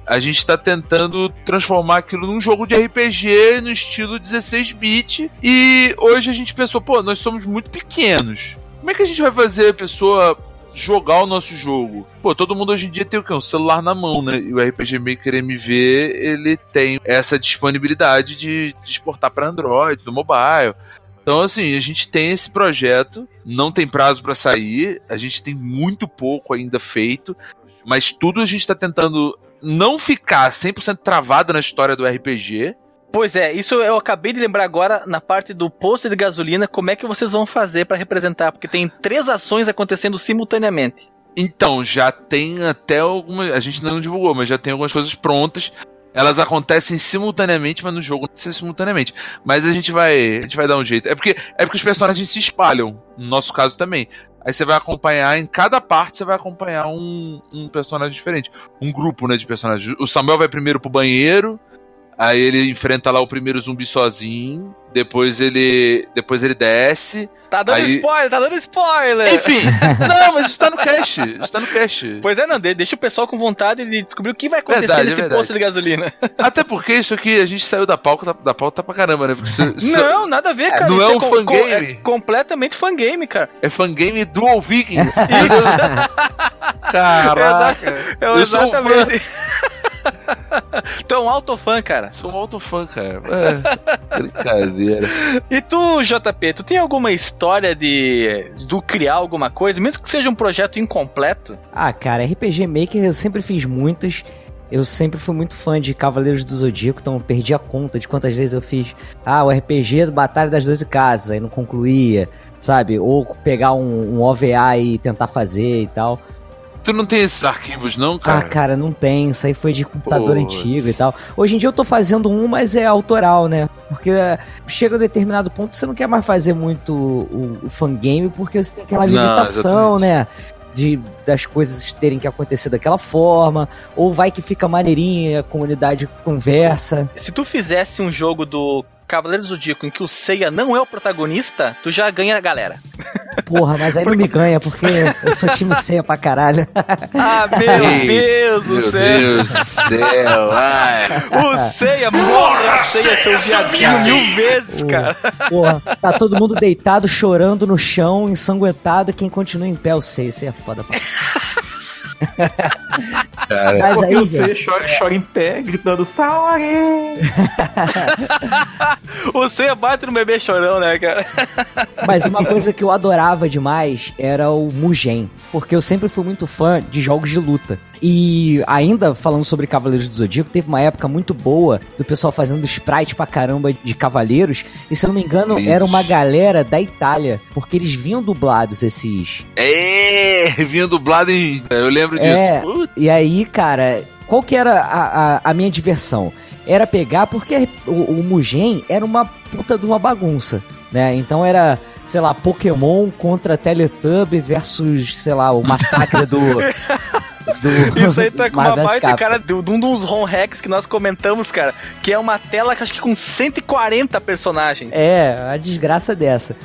A gente tá tentando transformar aquilo num jogo de RPG no estilo 16-bit. E hoje a gente pensou, pô, nós somos muito pequenos. Como é que a gente vai fazer a pessoa jogar o nosso jogo? Pô, todo mundo hoje em dia tem o quê? Um celular na mão, né? E o RPG Maker MV, ele tem essa disponibilidade de, de exportar para Android, do mobile. Então, assim, a gente tem esse projeto, não tem prazo para sair, a gente tem muito pouco ainda feito, mas tudo a gente tá tentando não ficar 100% travado na história do RPG. Pois é, isso eu acabei de lembrar agora na parte do posto de gasolina. Como é que vocês vão fazer pra representar? Porque tem três ações acontecendo simultaneamente. Então, já tem até algumas. A gente não divulgou, mas já tem algumas coisas prontas. Elas acontecem simultaneamente, mas no jogo não sei simultaneamente. Mas a gente vai. A gente vai dar um jeito. É porque, é porque os personagens se espalham. No nosso caso também. Aí você vai acompanhar, em cada parte você vai acompanhar um, um personagem diferente. Um grupo, né, de personagens. O Samuel vai primeiro pro banheiro. Aí ele enfrenta lá o primeiro zumbi sozinho. Depois ele. Depois ele desce. Tá dando Aí- spoiler, tá dando spoiler! Enfim! não, mas isso tá no cache. Isso tá no cache. Pois é, não, de- deixa o pessoal com vontade de descobrir o que vai acontecer Verdade, é nesse verdade. posto de gasolina. Até porque isso aqui a gente saiu da pauta, da pauta pra caramba, né? Isso, isso Não, nada a ver, cara. não Isso é um com- fangame? É completamente fangame, cara. é fangame Dual Vikings. Caraca! É Eu sou exatamente. Tu é um autofã, cara. Sou um autofã, cara. É, brincadeira. E tu, JP, tu tem alguma história de do criar alguma coisa, mesmo que seja um projeto incompleto? Ah, cara, RPG Maker eu sempre fiz muitos. Eu sempre fui muito fã de Cavaleiros do Zodíaco, então eu perdi a conta de quantas vezes eu fiz. Ah, o RPG do Batalha das Doze Casas, aí não concluía, sabe? Ou pegar um, um OVA e tentar fazer e tal. Tu não tem esses arquivos, não, cara? Ah, cara, não tem. Isso aí foi de computador Putz. antigo e tal. Hoje em dia eu tô fazendo um, mas é autoral, né? Porque chega a determinado ponto que você não quer mais fazer muito o, o fangame, porque você tem aquela Não, limitação, exatamente. né? De, das coisas terem que acontecer daquela forma, ou vai que fica maneirinha, a comunidade conversa. Se tu fizesse um jogo do Cavaleiro do Zodíaco em que o Seiya não é o protagonista, tu já ganha a galera. Porra, mas aí não me ganha, porque eu sou time ceia pra caralho. Ah, meu Ei, Deus do Meu céu! Deus do céu, ai. O Seiya, morra o Seiya, seu viadinho mil vezes, cara. Porra, tá todo mundo deitado, chorando no chão, ensanguentado, quem continua em pé, eu sei, isso é foda. pra Cara, Mas Porque aí, você velho, chora, chora em pé, gritando Saori! O Seiya bate no bebê chorão, né, cara? mas uma coisa que eu adorava demais era o Mugen, porque eu sempre fui muito fã de jogos de luta. E ainda falando sobre Cavaleiros do Zodíaco, teve uma época muito boa do pessoal fazendo sprite pra caramba de cavaleiros, e se eu não me engano, Isso. era uma galera da Itália, porque eles vinham dublados esses É, vinha dublado em. Eu lembro disso. É. Putz, E aí, cara, qual que era a, a, a minha diversão? Era pegar, porque o, o Mugen era uma puta de uma bagunça, né? Então era, sei lá, Pokémon contra Teletubby versus, sei lá, o massacre do... do Isso aí tá com uma baita capas. cara de um dos ROM hacks que nós comentamos, cara. Que é uma tela que acho que com 140 personagens. É, a desgraça dessa.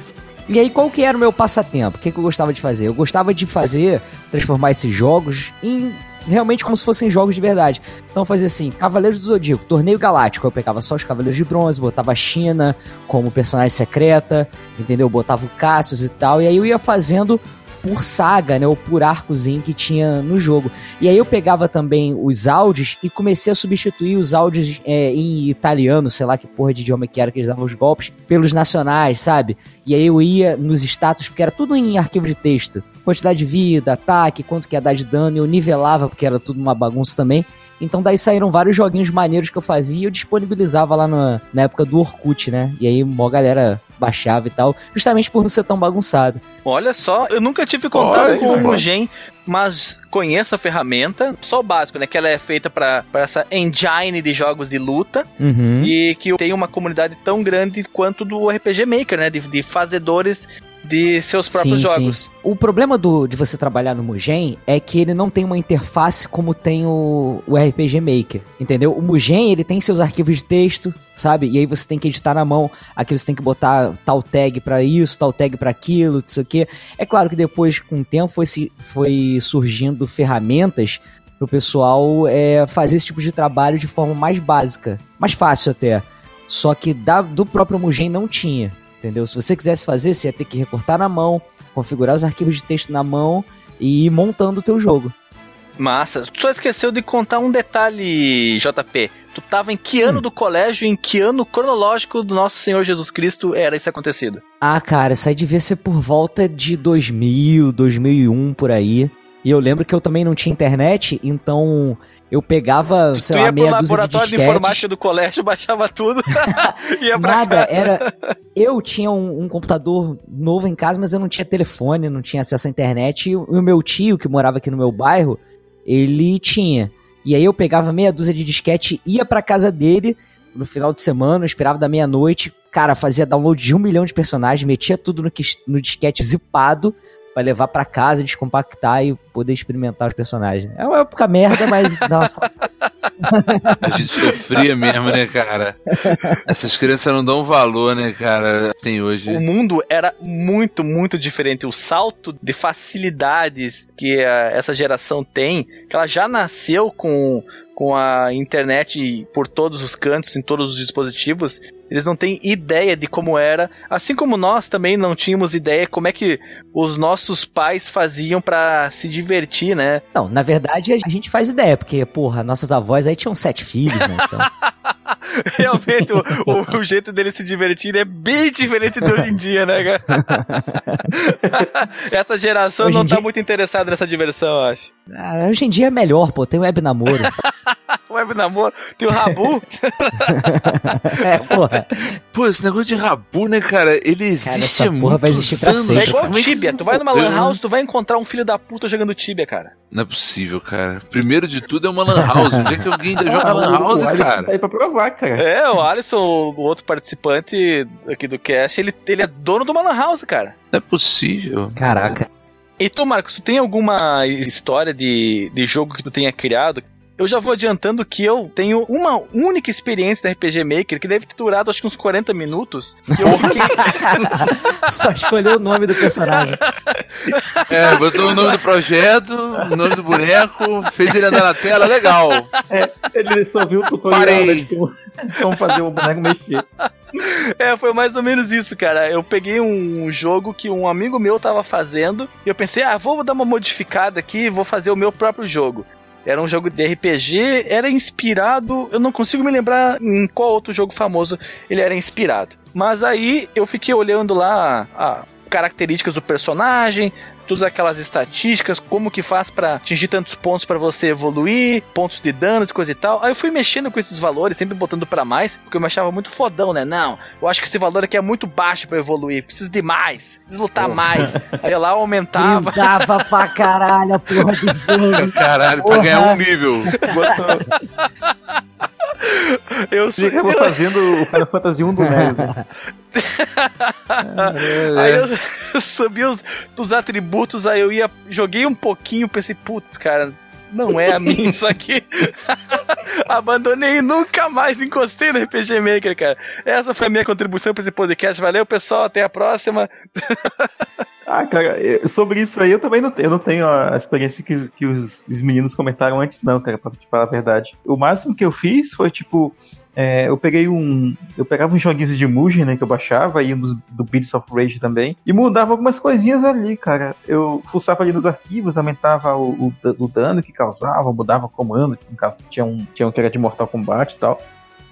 E aí, qual que era o meu passatempo? O que, que eu gostava de fazer? Eu gostava de fazer, transformar esses jogos em realmente como se fossem jogos de verdade. Então fazia assim, Cavaleiros do Zodíaco, Torneio Galáctico, eu pegava só os Cavaleiros de Bronze, botava a China como personagem secreta, entendeu? Botava o Cassius e tal, e aí eu ia fazendo por saga, né, ou por arcozinho que tinha no jogo. E aí eu pegava também os áudios e comecei a substituir os áudios é, em italiano, sei lá que porra de idioma que era que eles davam os golpes, pelos nacionais, sabe? E aí eu ia nos status, porque era tudo em arquivo de texto. Quantidade de vida, ataque, quanto que ia dar de dano, eu nivelava, porque era tudo uma bagunça também. Então daí saíram vários joguinhos maneiros que eu fazia e eu disponibilizava lá na, na época do Orkut, né? E aí mó galera baixava e tal, justamente por não ser tão bagunçado. Olha só, eu nunca tive contato Olha com o. Mugen, mas conheço a ferramenta. Só o básico, né? Que ela é feita pra pra essa engine de jogos de luta. Uhum. E que tem uma comunidade tão grande quanto do RPG Maker, né? De, de fazedores de seus próprios Sim, jogos. O problema do, de você trabalhar no Mugen é que ele não tem uma interface como tem o, o RPG Maker, entendeu? O Mugen, ele tem seus arquivos de texto, sabe? E aí você tem que editar na mão, aqui você tem que botar tal tag pra isso, tal tag pra aquilo, não sei o quê. É claro que depois, com o tempo, foi, se- foi surgindo ferramentas pro pessoal é, fazer esse tipo de trabalho de forma mais básica, mais fácil até. Só que da, do próprio Mugen não tinha, entendeu? Se você quisesse fazer, você ia ter que recortar na mão, configurar os arquivos de texto na mão e ir montando o teu jogo. Massa. Tu só esqueceu de contar um detalhe, JP. Tu tava em que ano do colégio, em que ano cronológico do nosso Senhor Jesus Cristo era isso acontecido? Ah, cara, isso aí devia ser por volta de 2000, 2001, por aí. E eu lembro que eu também não tinha internet, então eu pegava, sei tu lá, ia pro meia de laboratório de, informática do colégio, baixava tudo, ia pra Nada, casa. era. Eu tinha um, um computador novo em casa, mas eu não tinha telefone, não tinha acesso à internet. E o meu tio, que morava aqui no meu bairro, ele tinha. E aí eu pegava meia dúzia de disquete, ia pra casa dele no final de semana, eu esperava da meia-noite. Cara, fazia download de um milhão de personagens, metia tudo no, no disquete zipado pra levar pra casa, descompactar e poder experimentar os personagens. É uma época merda, mas nossa, A gente sofria mesmo, né, cara? Essas crianças não dão valor, né, cara? Tem hoje. O mundo era muito, muito diferente. O salto de facilidades que a- essa geração tem, que ela já nasceu com, com a internet por todos os cantos, em todos os dispositivos, eles não têm ideia de como era. Assim como nós também não tínhamos ideia como é que os nossos pais faziam pra se divertir, né? Não, na verdade a gente faz ideia, porque, porra, nossas avós aí tinham sete filhos, né? Então, Realmente, o, o- o jeito deles se divertirem é bem diferente de hoje em dia, né, cara? Essa geração Hoje não tá dia- muito interessada nessa diversão, eu acho. ah, hoje em dia é melhor, pô, tem web namoro. Web namoro. Tem o Rabu. É, porra. Pô, esse negócio de rabu, né, cara? Ele existe essa há porra vai existir pra anos. sempre. É igual que Tibia. Tu vai numa lan morreu? house, tu vai encontrar um filho da puta jogando Tibia, cara. Não é possível, cara. Primeiro de tudo é uma lan house. Onde é que alguém joga Ah, lan o- house, o Alisson cara? Tá aí pra provar, cara. É, o Alisson, o outro participante aqui do cast, ele, ele é dono de uma lan house, cara. Não é possível. Caraca. E tu, Marcos, tu tem alguma história de, de jogo que tu tenha criado? Eu já vou adiantando que eu tenho uma única experiência da RPG Maker, que deve ter durado acho que uns 40 minutos. Que eu fiquei, Só escolheu o nome do personagem. É, botou o nome do projeto, o nome do boneco, fez ele andar na tela, legal. Ele só viu o tutorial Parei. né, de como, como fazer o boneco mexer. É, foi mais ou menos isso, cara. Eu peguei um jogo que um amigo meu tava fazendo e eu pensei, ah, vou dar uma modificada aqui e vou fazer o meu próprio jogo. Era um jogo de RPG, era inspirado, eu não consigo me lembrar em qual outro jogo famoso ele era inspirado. Mas aí eu fiquei olhando lá a características do personagem, todas aquelas estatísticas, como que faz pra atingir tantos pontos pra você evoluir, pontos de dano, coisa e tal. Aí eu fui mexendo com esses valores, sempre botando pra mais, porque eu me achava muito fodão, né? Não, eu acho que esse valor aqui é muito baixo pra evoluir, preciso de mais, preciso lutar mais. Aí lá eu aumentava. Brindava pra caralho a porra do jogo. Caralho, pra Porra. ganhar um nível. Eu, Você acabou eu, fazendo o Final Fantasy 1 do né? Aí eu subi os, os atributos, aí eu ia, joguei um pouquinho, pensei, putz, cara, não é a minha isso aqui. Abandonei e nunca mais encostei no RPG Maker, cara. Essa foi a minha contribuição para esse podcast. Valeu, pessoal, até a próxima. Ah, cara, sobre isso aí eu também não, eu não tenho a experiência que, que os, os meninos comentaram antes, não, cara, pra te falar a verdade. O máximo que eu fiz foi, tipo, é, eu peguei um. Eu pegava uns joguinhos de Mugen, né, que eu baixava, e um do Beats of Rage também, e mudava algumas coisinhas ali, cara. Eu fuçava ali nos arquivos, aumentava o, o, o dano que causava, mudava comando, no caso tinha um, tinha um que era de Mortal Kombat e tal.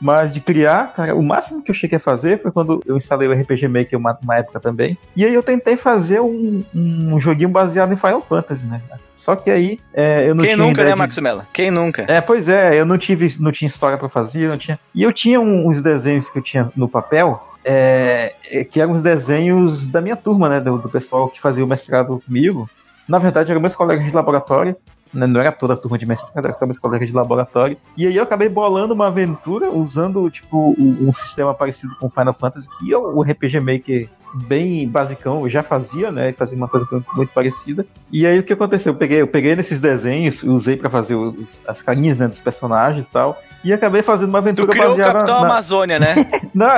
Mas de criar, cara, o máximo que eu cheguei a fazer foi quando eu instalei o RPG Maker uma, uma época também. E aí eu tentei fazer um, um joguinho baseado em Final Fantasy, né? Só que aí é, eu não Quem tinha. nunca, ideia né, de- Mello? Quem nunca? É, pois é, eu não tive, não tinha história pra fazer, eu não tinha. E eu tinha uns desenhos que eu tinha no papel, é, é, que eram os desenhos da minha turma, né? Do, do pessoal que fazia o mestrado comigo. Na verdade, eram meus colegas de laboratório. Né, Não era toda a turma de mestrado, era só meus colegas de laboratório. E aí eu acabei bolando uma aventura usando, tipo, um, um sistema parecido com Final Fantasy, que é o RPG Maker bem basicão, eu já fazia, né? Fazia uma coisa muito parecida. E aí o que aconteceu? Eu peguei, eu peguei nesses desenhos, usei pra fazer os- as carinhas né, dos personagens e tal, e acabei fazendo uma Tu aventura criou o baseada Capitão na, Amazônia, né? não,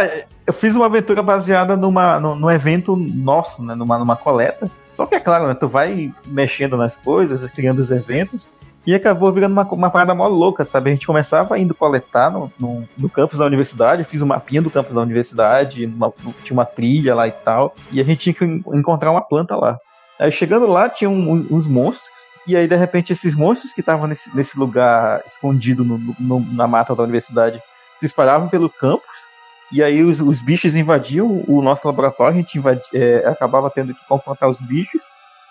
eu fiz uma aventura baseada numa, num, num evento nosso, né? Numa, numa coleta. Só que é claro, né? Tu vai mexendo nas coisas, criando os eventos. E acabou virando uma, uma parada mó louca, sabe? A gente começava indo coletar no, no, no campus da universidade, fiz um mapinha do campus da universidade, uma- tinha uma trilha lá e tal, e a gente tinha que en- encontrar uma planta lá. Aí chegando lá, tinha um- uns monstros, e aí de repente esses monstros que estavam nesse, nesse lugar escondido no- no- na mata da universidade se espalhavam pelo campus, e aí os, os bichos invadiam o nosso laboratório, a gente é, acabava tendo que confrontar os bichos.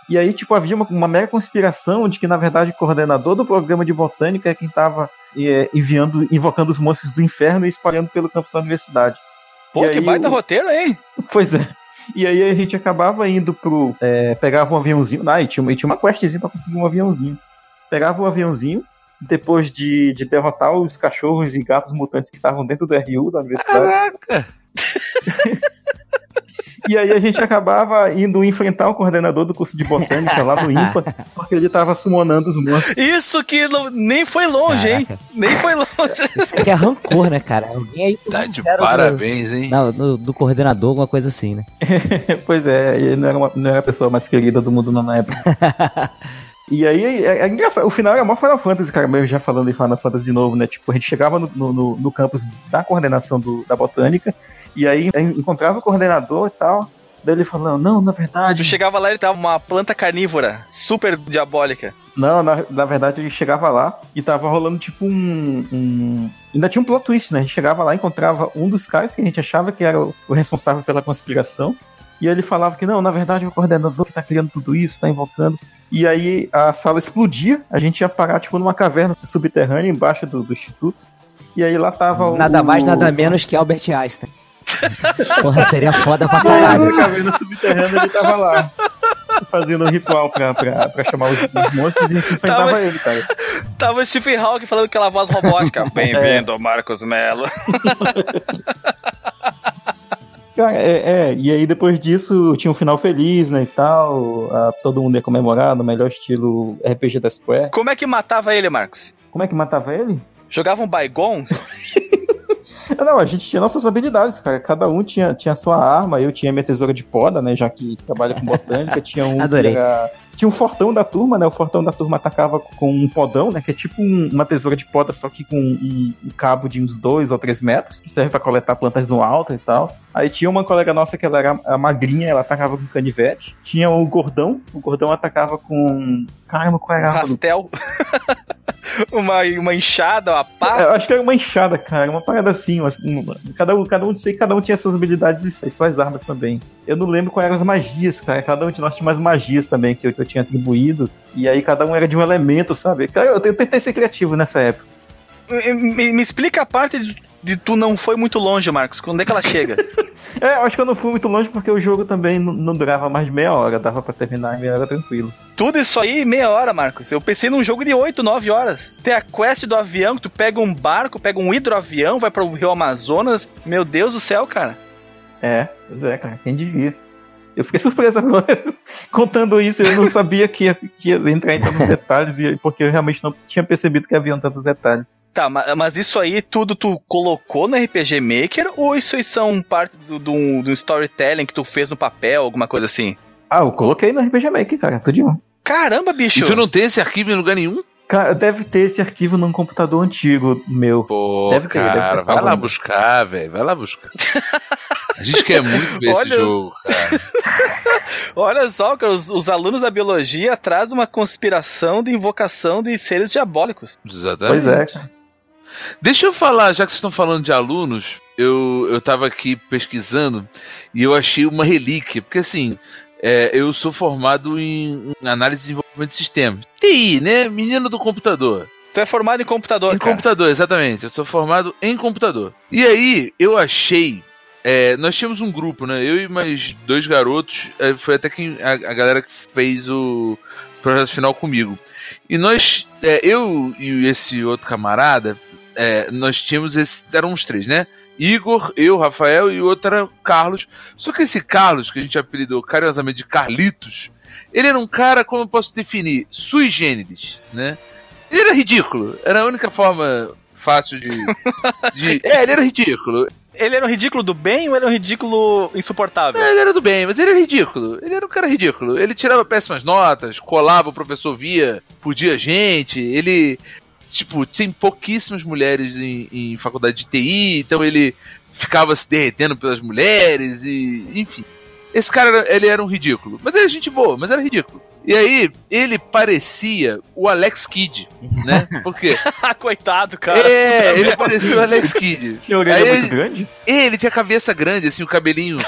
E aí, tipo, havia uma, uma mera conspiração de que, na verdade, o coordenador do programa de botânica é quem estava enviando, invocando os monstros do inferno e espalhando pelo campus da universidade. Pô, E que aí baita o- roteiro, hein? Pois é. E aí a gente acabava indo pro. É, pegava um aviãozinho. Ah, e tinha, uma- e tinha uma questzinha pra conseguir um aviãozinho. Pegava um aviãozinho, depois de, de derrotar os cachorros e gatos mutantes que estavam dentro do RU da universidade. Caraca! E aí a gente acabava indo enfrentar o coordenador do curso de botânica lá do IMPA, porque ele tava summonando os monstros. Isso que não- nem foi longe, hein? Caraca. Nem foi longe. Isso aqui é rancor, né, cara? Alguém aí Tá de sincero do- parabéns, hein? Não, do, do coordenador, alguma coisa assim, né? pois é, ele não era, uma, não era a pessoa mais querida do mundo na época. E aí, é, é engraçado, o final era mó Final Fantasy, cara, mesmo já falando em Final Fantasy de novo, né? Tipo, a gente chegava no, no, no- no campus da coordenação do- da botânica, e aí encontrava o coordenador e tal, daí ele falando, não, na verdade... Tu chegava lá e ele tava uma planta carnívora, super diabólica. Não, na, na verdade ele chegava lá e tava rolando tipo um, um- Ainda tinha um plot twist, né? A gente chegava lá e encontrava um dos caras que a gente achava que era o, o responsável pela conspiração. E ele falava que não, na verdade é o coordenador que tá criando tudo isso, tá invocando. E aí a sala explodia, a gente ia parar tipo numa caverna subterrânea embaixo do, do instituto. E aí lá tava o. Nada mais, nada menos que Albert Einstein. Porra, seria foda pra caralho. Na caverna subterrânea ele tava lá. Fazendo um ritual pra, pra, pra chamar os, os monstros e a gente enfrentava Tava- ele, cara. Tava o Stephen Hawking falando aquela voz robótica. Bem-vindo, Marcos Mello. Cara, é, é, e aí depois disso tinha um final feliz, né, e tal. ah, todo mundo ia comemorar no melhor estilo RPG da Square. Como é que matava ele, Marcos? Como é que matava ele? Jogava um Baigon? Não, a gente tinha nossas habilidades, cara. Cada um tinha, tinha sua arma. Eu tinha minha tesoura de poda, né? Já que trabalha com botânica. Tinha um. que Adorei. era- Tinha um fortão da turma, né? O fortão da turma atacava com um podão, né? Que é tipo um- uma tesoura de poda, só que com um, um cabo de uns dois ou três metros, que serve pra coletar plantas no alto e tal. Aí tinha uma colega nossa que ela era a magrinha, ela atacava com canivete. Tinha o gordão, o gordão atacava com. Caramba, qual era a arma do Rastel? uma, uma enxada, uma pá? É, eu acho que era uma enxada, cara, uma parada assim. uma- uma- cada, um, cada um sei cada um tinha suas habilidades e suas armas também. Eu não lembro quais eram as magias, cara. Cada um de nós tinha umas magias também que eu, que eu tinha atribuído. E aí cada um era de um elemento, sabe? Cara, eu, eu tentei ser criativo nessa época. Me, me explica a parte de, de tu não foi muito longe, Marcos. Quando é que ela chega? É, eu acho que eu não fui muito longe porque o jogo também não, não durava mais de meia hora, dava pra terminar em meia hora tranquilo. Tudo isso aí, meia hora, Marcos. Eu pensei num jogo de 8, 9 horas. Tem a quest do avião, que tu pega um barco, pega um hidroavião, vai pro Rio Amazonas. Meu Deus do céu, cara. É, pois é, cara, quem devia. Eu fiquei surpreso agora contando isso, eu não sabia que ia, que ia entrar em tantos detalhes, e- porque eu realmente não tinha percebido que haviam tantos detalhes. Tá, ma- mas isso aí tudo tu colocou no RPG Maker ou isso aí são parte do, do, do storytelling que tu fez no papel, alguma coisa assim? Ah, eu coloquei no RPG Maker, cara, tudinho. Caramba, E bicho! tu não tem esse arquivo em lugar nenhum? Cara, deve ter esse arquivo num computador antigo meu. Pô, Deve ter, deve ter cara, vai lá buscar, velho. Vai lá buscar. A gente quer muito ver Olha- esse jogo, cara. Olha só, cara, os, os alunos da biologia atrás de uma conspiração de invocação de seres diabólicos. Exatamente. Pois é, cara. Deixa eu falar, já que vocês estão falando de alunos, eu, eu tava aqui pesquisando e eu achei uma relíquia, porque assim, é, eu sou formado em, análise e desenvolvimento de sistemas. TI, né? Menino do computador. Tu é formado em computador, Em cara. computador, exatamente. Eu sou formado em computador. E aí, eu achei. é, nós tínhamos um grupo, né? Eu e mais dois garotos. é, foi até quem, a, a galera que fez o projeto final comigo. E nós, é, eu e esse outro camarada, é, nós tínhamos esse. Eram uns três, né? Igor, eu, Rafael e o outro era o Carlos. Só que esse Carlos, que a gente apelidou carinhosamente de Carlitos, ele era um cara, como eu posso definir, sui generis, né? Ele era ridículo. Era a única forma fácil de. de- É, ele era ridículo. Ele era um ridículo do bem ou ele era um ridículo insuportável? É, ele era do bem, mas ele era ridículo. Ele era um cara ridículo. Ele tirava péssimas notas, colava, o professor via, podia gente. Ele. Tipo, tem pouquíssimas mulheres em, em faculdade de TI, então ele ficava se derretendo pelas mulheres e. Enfim. Esse cara, ele era um ridículo. Mas era gente boa, mas era ridículo. E aí, ele parecia o Alex Kidd, né? Por quê? Ah, coitado, cara. É, ele parecia o Alex Kidd. Que orelha Aí muito ele- grande? Ele tinha a cabeça grande, assim, o cabelinho.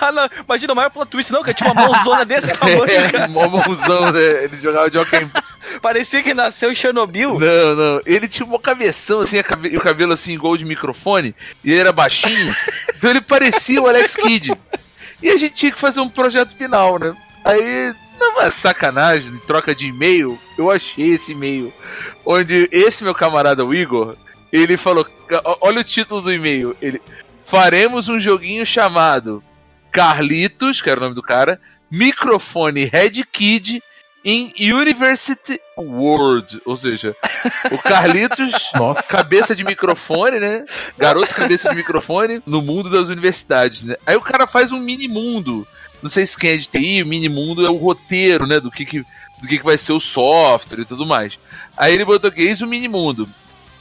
Ah, não, imagina o maior plot twist, não, que tinha uma mãozona desse tamanho, É, mó mãozão, né? Ele jogava de hockey. Parecia que nasceu em Chernobyl. Não, não. Ele tinha um cabeção, assim, cabe- e o cabelo assim, igual de microfone. E ele era baixinho. então ele parecia o Alex Kidd. E a gente tinha que fazer um projeto final, né? Aí, numa sacanagem, em troca de e-mail, eu achei esse e-mail. Onde esse meu camarada, o Igor, ele falou: olha o título do e-mail. Ele. Faremos um joguinho chamado Carlitos, que era o nome do cara, microfone Red Kid em University World. Ou seja, o Carlitos, Nossa. cabeça de microfone, né? Garoto cabeça de microfone no mundo das universidades, né? Aí o cara faz um mini mundo. Não sei se quem é de TI, o mini mundo é o roteiro, né? Do que, que, do que, que vai ser o software e tudo mais. Aí ele botou aqui, eis o mini mundo.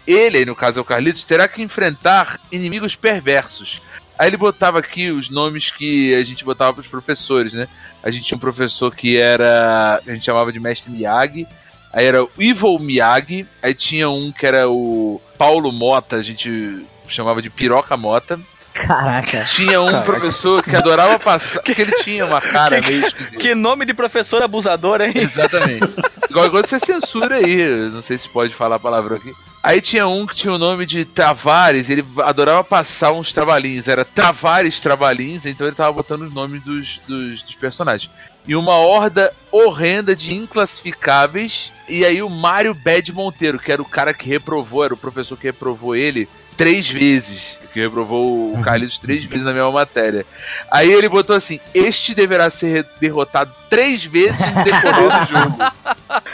Ele, aí no caso é o Carlitos, terá que enfrentar inimigos perversos. Aí ele botava aqui os nomes que a gente botava para os professores, né? A gente tinha um professor que era. A gente chamava de Mestre Miyagi. Aí era o Evil Miyagi. Aí tinha um que era o Paulo Mota, a gente chamava de Piroca Mota. Caraca. Tinha um professor que adorava passar. Que ele tinha uma cara meio esquisita. Que nome de professor abusador, hein? Exatamente. Igual quando você censura aí, não sei se pode falar a palavra aqui. Aí tinha um que tinha o nome de Tavares, ele adorava passar uns trabalhinhos, era Tavares Trabalhinhos, então ele tava botando os nomes dos, dos, dos personagens. E uma horda horrenda de inclassificáveis, e aí o Mário Bad Monteiro, que era o cara que reprovou, era o professor que reprovou ele três vezes, que reprovou o Carlitos três vezes na mesma matéria. Aí ele botou assim: Este deverá ser derrotado três vezes no decorrer do jogo.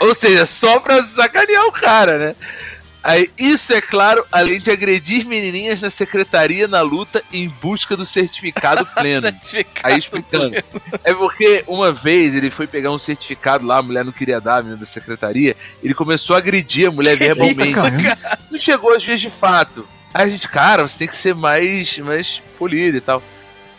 Ou seja, só pra sacanear o cara, né? Aí, isso é claro, além de agredir menininhas na secretaria na luta em busca do certificado pleno. Certificado Aí explicando. É porque uma vez ele foi pegar um certificado lá, a mulher não queria dar, a menina da secretaria. Ele começou a agredir a mulher verbalmente. cara? Não chegou às vezes de fato. Aí a gente, cara, você tem que ser mais, mais polido e tal.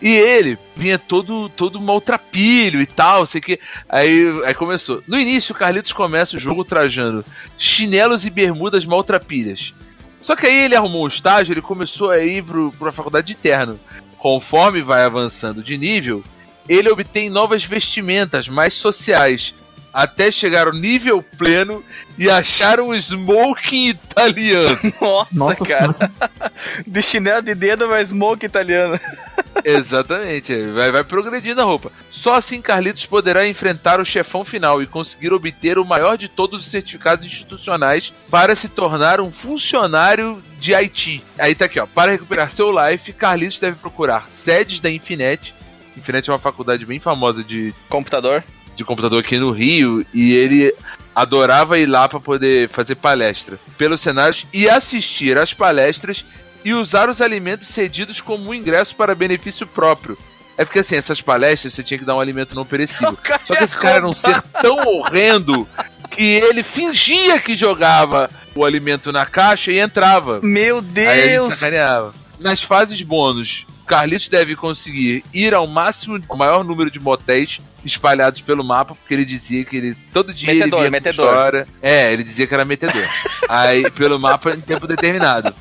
E ele vinha todo todo maltrapilho e tal, sei que. Aí, aí começou. No início, o Carlitos começa o jogo trajando chinelos e bermudas maltrapilhas. Só que aí ele arrumou um estágio, ele começou a ir pro, pra faculdade de terno. Conforme vai avançando de nível, ele obtém novas vestimentas mais sociais. Até chegar ao nível pleno e achar um smoking italiano. Nossa, Nossa cara. De chinelo de dedo, mas smoke italiano. Exatamente, vai, vai progredindo a roupa. Só assim Carlitos poderá enfrentar o chefão final e conseguir obter o maior de todos os certificados institucionais para se tornar um funcionário de IT. Aí tá aqui, ó. Para recuperar seu life, Carlitos deve procurar sedes da Infinet. Infinet é uma faculdade bem famosa de, Computador. De computador aqui no Rio e ele adorava ir lá para poder fazer palestra pelos cenários e assistir às palestras e usar os alimentos cedidos como um ingresso para benefício próprio. É porque assim, essas palestras você tinha que dar um alimento não perecível. Só que esse cara era um ser tão horrendo que ele fingia que jogava o alimento na caixa e entrava. Meu Aí ele Deus! sacaneava. Nas fases bônus, Carlitos deve conseguir ir ao máximo, o maior número de motéis espalhados pelo mapa, porque ele dizia que ele todo dia Metedor, ele metedor. história. É, ele dizia que era metedor. Aí pelo mapa em tempo determinado.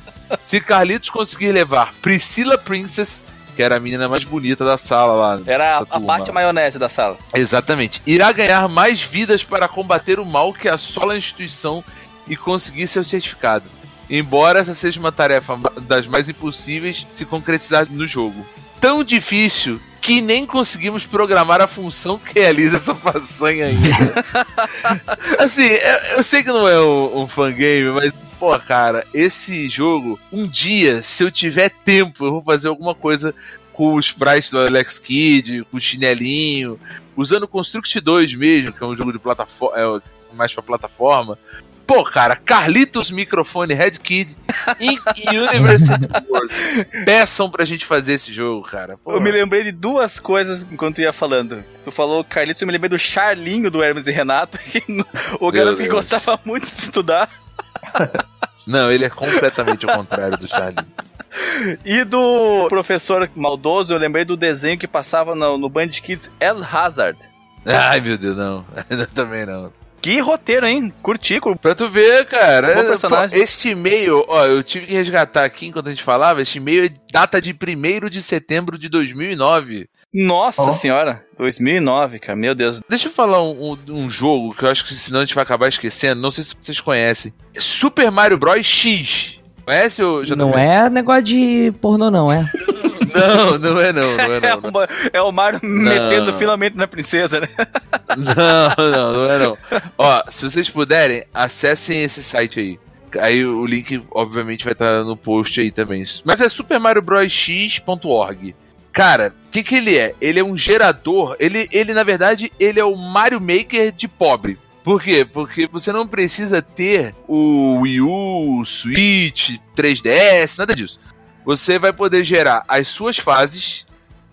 Se Carlitos conseguir levar Priscilla Princess, que era a menina mais bonita da sala lá. Era a turma. parte maionese da sala. Exatamente. Irá ganhar mais vidas para combater o mal que assola a instituição e conseguir seu certificado. Embora essa seja uma tarefa das mais impossíveis de se concretizar no jogo. Tão difícil que nem conseguimos programar a função que realiza essa façanha ainda. assim, eu, eu sei que não é um, um fangame, mas, pô, cara, esse jogo, um dia, se eu tiver tempo, eu vou fazer alguma coisa com os sprites do Alex Kidd, com o chinelinho, usando o Construct 2 mesmo, que é um jogo de plataforma, é mais pra plataforma. Pô, cara, Carlitos Microfone Red Kid Inc. University World. Peçam pra gente fazer esse jogo, cara. Pô. Eu me lembrei de duas coisas enquanto ia falando. Tu falou Carlitos, eu me lembrei do Charlinho do Hermes e Renato, que o garoto que gostava muito de estudar. Não, ele é completamente o contrário do Charlie. E do professor maldoso, eu lembrei do desenho que passava no, no Band Kids El Hazard. Ai, meu Deus, não. Ainda também não. Que roteiro, hein? Curti, cur- Pra tu ver, cara. Bom é, personagem. pô, este e-mail, ó, eu tive que resgatar aqui enquanto a gente falava. Este e-mail é data de 1 de setembro de 2009. Nossa Ó. senhora, 2009, cara, meu Deus. Deixa eu falar um, um- um jogo que eu acho que senão a gente vai acabar esquecendo. Não sei se vocês conhecem. Super Mario Bros. X. Conhece o JP? Não é negócio de pornô, não, é? Não, não é não, não é É, não. não. o, é o Mario metendo finalmente na princesa, né? Não, não, não é não. Ó, se vocês puderem, acessem esse site aí. Aí o link, obviamente, vai estar no post aí também. Mas é supermariobrosx.org. Cara, o que, que ele é? Ele é um gerador. Ele, ele, na verdade, ele é o Mario Maker de pobre. Por quê? Porque você não precisa ter o Wii U, Switch, 3DS, nada disso. Você vai poder gerar as suas fases.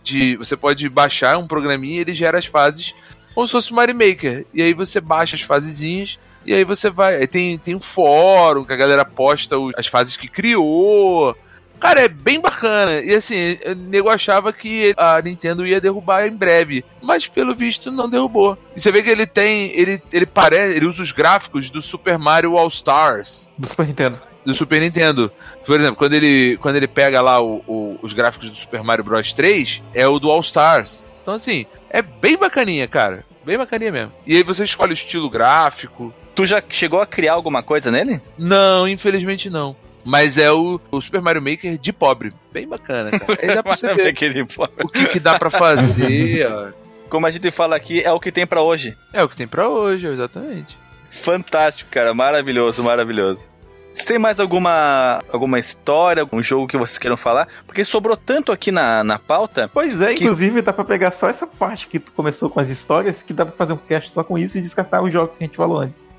De, você pode baixar um programinha e ele gera as fases como se fosse o Mario Maker. E aí você baixa as fasezinhas. E aí você vai. Aí tem, tem um fórum que a galera posta os- as fases que criou. Cara, é bem bacana. E assim, o nego achava que a Nintendo ia derrubar em breve. Mas pelo visto não derrubou. E você vê que ele tem. Ele, ele parece. Ele usa os gráficos do Super Mario All Stars. Do Super Nintendo. Do Super Nintendo. Por exemplo, quando ele, quando ele pega lá o, o- os gráficos do Super Mario Bros 3, é o do All Stars. Então, assim, é bem bacaninha, cara. Bem bacaninha mesmo. E aí você escolhe o estilo gráfico. Tu já chegou a criar alguma coisa nele? Não, infelizmente não. Mas é o, o Super Mario Maker de pobre. Bem bacana, cara. Aí dá pra você ver o que, que dá pra fazer. ó. Como a gente fala aqui, é o que tem pra hoje. É o que tem pra hoje, exatamente. Fantástico, cara. Maravilhoso, maravilhoso. Você tem mais alguma, alguma história, algum jogo que vocês queiram falar? Porque sobrou tanto aqui na, na pauta. Pois é, Que- inclusive dá pra pegar só essa parte que tu começou com as histórias, que dá pra fazer um cast só com isso e descartar os jogos que a gente falou antes.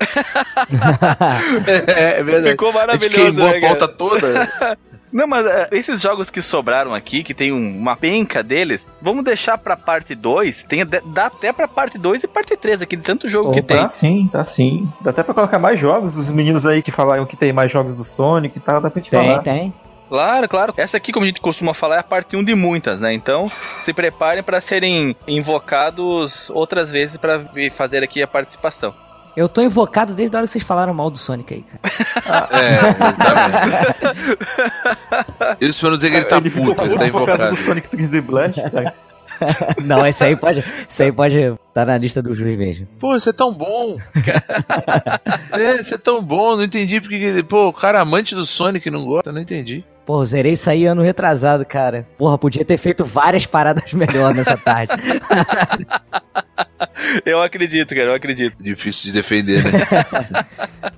É, é verdade. Ficou A gente maravilhoso, queimou né, a pauta toda. Não, mas é, esses jogos que sobraram aqui, que tem um- uma penca deles, vamos deixar pra parte 2. Tem, dá até pra parte 2 e parte 3 aqui, de tanto jogo que tem. Tá sim, tá sim. Dá até pra colocar mais jogos. Os meninos aí que falaram que tem mais jogos do Sonic e tal, dá pra gente tem, falar. tem. Claro, claro. Essa aqui, como a gente costuma falar, é a parte 1 de muitas, né? Então, se preparem pra serem invocados outras vezes pra vir fazer aqui a participação. Eu tô invocado desde a hora que vocês falaram mal do Sonic aí, cara. É, exatamente. Isso pra não dizer que ele tá Ele puto, ele tá puto por causa invocado. do Sonic 3D Blast, cara. Não, esse aí pode, esse aí pode estar na lista do juiz mesmo. Pô, você é tão bom. é, você é tão bom, não entendi porque. que- Pô, o cara amante do Sonic não gosta, não entendi. Pô, zerei isso aí ano retrasado, cara. Porra, podia ter feito várias paradas melhor nessa tarde. Eu acredito, cara, eu acredito. Difícil de defender, né?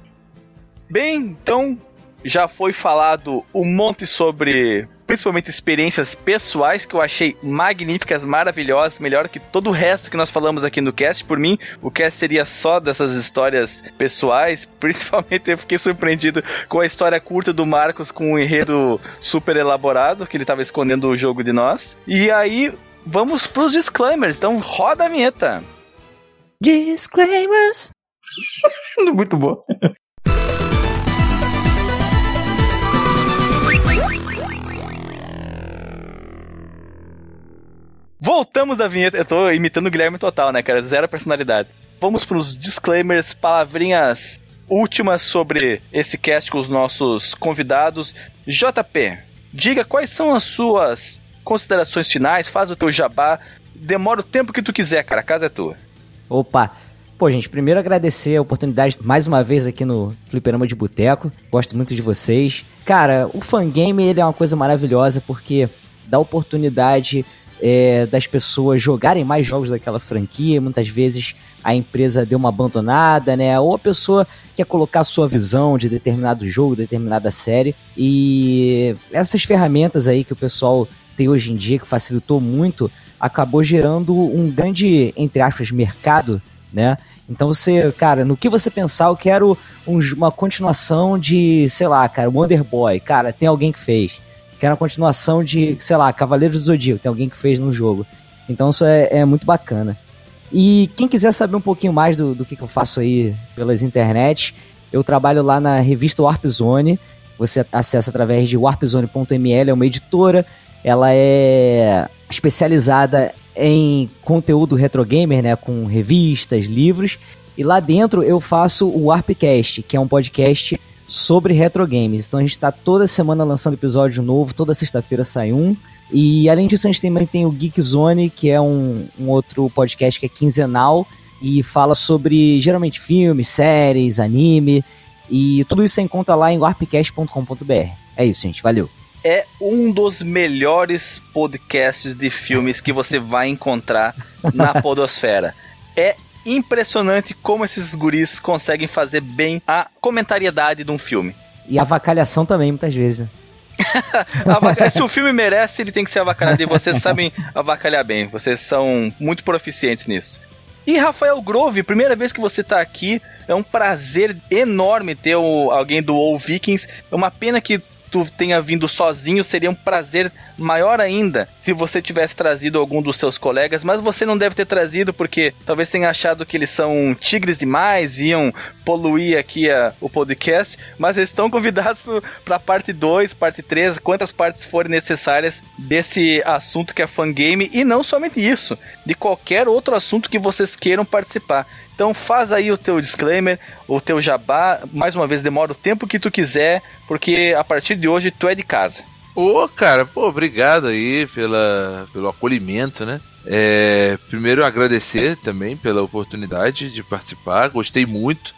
Bem, então já foi falado um monte sobre principalmente experiências pessoais que eu achei magníficas, maravilhosas, melhor que todo o resto que nós falamos aqui no cast. Por mim, o cast seria só dessas histórias pessoais. Principalmente eu fiquei surpreendido com a história curta do Marcos com um enredo super elaborado, que ele estava escondendo o jogo de nós. E aí, vamos pros disclaimers. Então, roda a vinheta. Disclaimers. Muito bom. Voltamos da vinheta. Eu tô imitando o Guilherme total, né, cara? Zero personalidade. Vamos pros disclaimers, palavrinhas últimas sobre esse cast com os nossos convidados. JP, diga quais são as suas considerações finais, faz o teu jabá. Demora o tempo que tu quiser, cara. A casa é tua. Opa. Pô, gente, primeiro agradecer a oportunidade mais uma vez aqui no Fliperama de Boteco. Gosto muito de vocês. Cara, o fangame ele é uma coisa maravilhosa porque dá oportunidade é, das pessoas jogarem mais jogos daquela franquia. Muitas vezes a empresa deu uma abandonada, né? Ou a pessoa quer colocar a sua visão de determinado jogo, determinada série. E essas ferramentas aí que o pessoal tem hoje em dia, que facilitou muito, acabou gerando um grande, entre aspas, mercado, né? Então você, cara, no que você pensar, eu quero um- uma continuação de, sei lá, cara, Wonder Boy. Cara, tem alguém que fez. Quero uma continuação de, sei lá, Cavaleiros do Zodíaco. Tem alguém que fez no jogo. Então isso é, é muito bacana. E quem quiser saber um pouquinho mais do, do que, que eu faço aí pelas internet, eu trabalho lá na revista Warp Zone. Você acessa através de warpzone.ml, é uma editora. Ela é especializada em conteúdo retro gamer, né, com revistas, livros. E lá dentro eu faço o Warpcast, que é um podcast sobre retro games. Então a gente está toda semana lançando episódio novo, toda sexta-feira sai um. E além disso, a gente também tem o Geek Zone, que é um, um outro podcast que é quinzenal e fala sobre geralmente filmes, séries, anime. E tudo isso você encontra lá em warpcast.com.br. É isso, gente. Valeu. É um dos melhores podcasts de filmes que você vai encontrar na Podosfera. É impressionante como esses guris conseguem fazer bem a comentariedade de um filme. E a avacalhação também, muitas vezes. né? Se o filme merece, ele tem que ser avacalhado. E vocês sabem avacalhar bem. Vocês são muito proficientes nisso. E Rafael Grove, primeira vez que você tá aqui. É um prazer enorme ter o- alguém do All Vikings. É uma pena que tu tenha vindo sozinho, seria um prazer maior ainda se você tivesse trazido algum dos seus colegas, mas você não deve ter trazido porque talvez tenha achado que eles são tigres demais, iam poluir aqui a, o podcast, mas eles estão convidados para parte 2, parte 3, quantas partes forem necessárias desse assunto que é fangame e não somente isso, de qualquer outro assunto que vocês queiram participar. Então faz aí o teu disclaimer, o teu jabá, mais uma vez demora o tempo que tu quiser, porque a partir de hoje tu é de casa. Ô, cara, pô, obrigado aí pela, pelo acolhimento, né? É, primeiro agradecer também pela oportunidade de participar, gostei muito.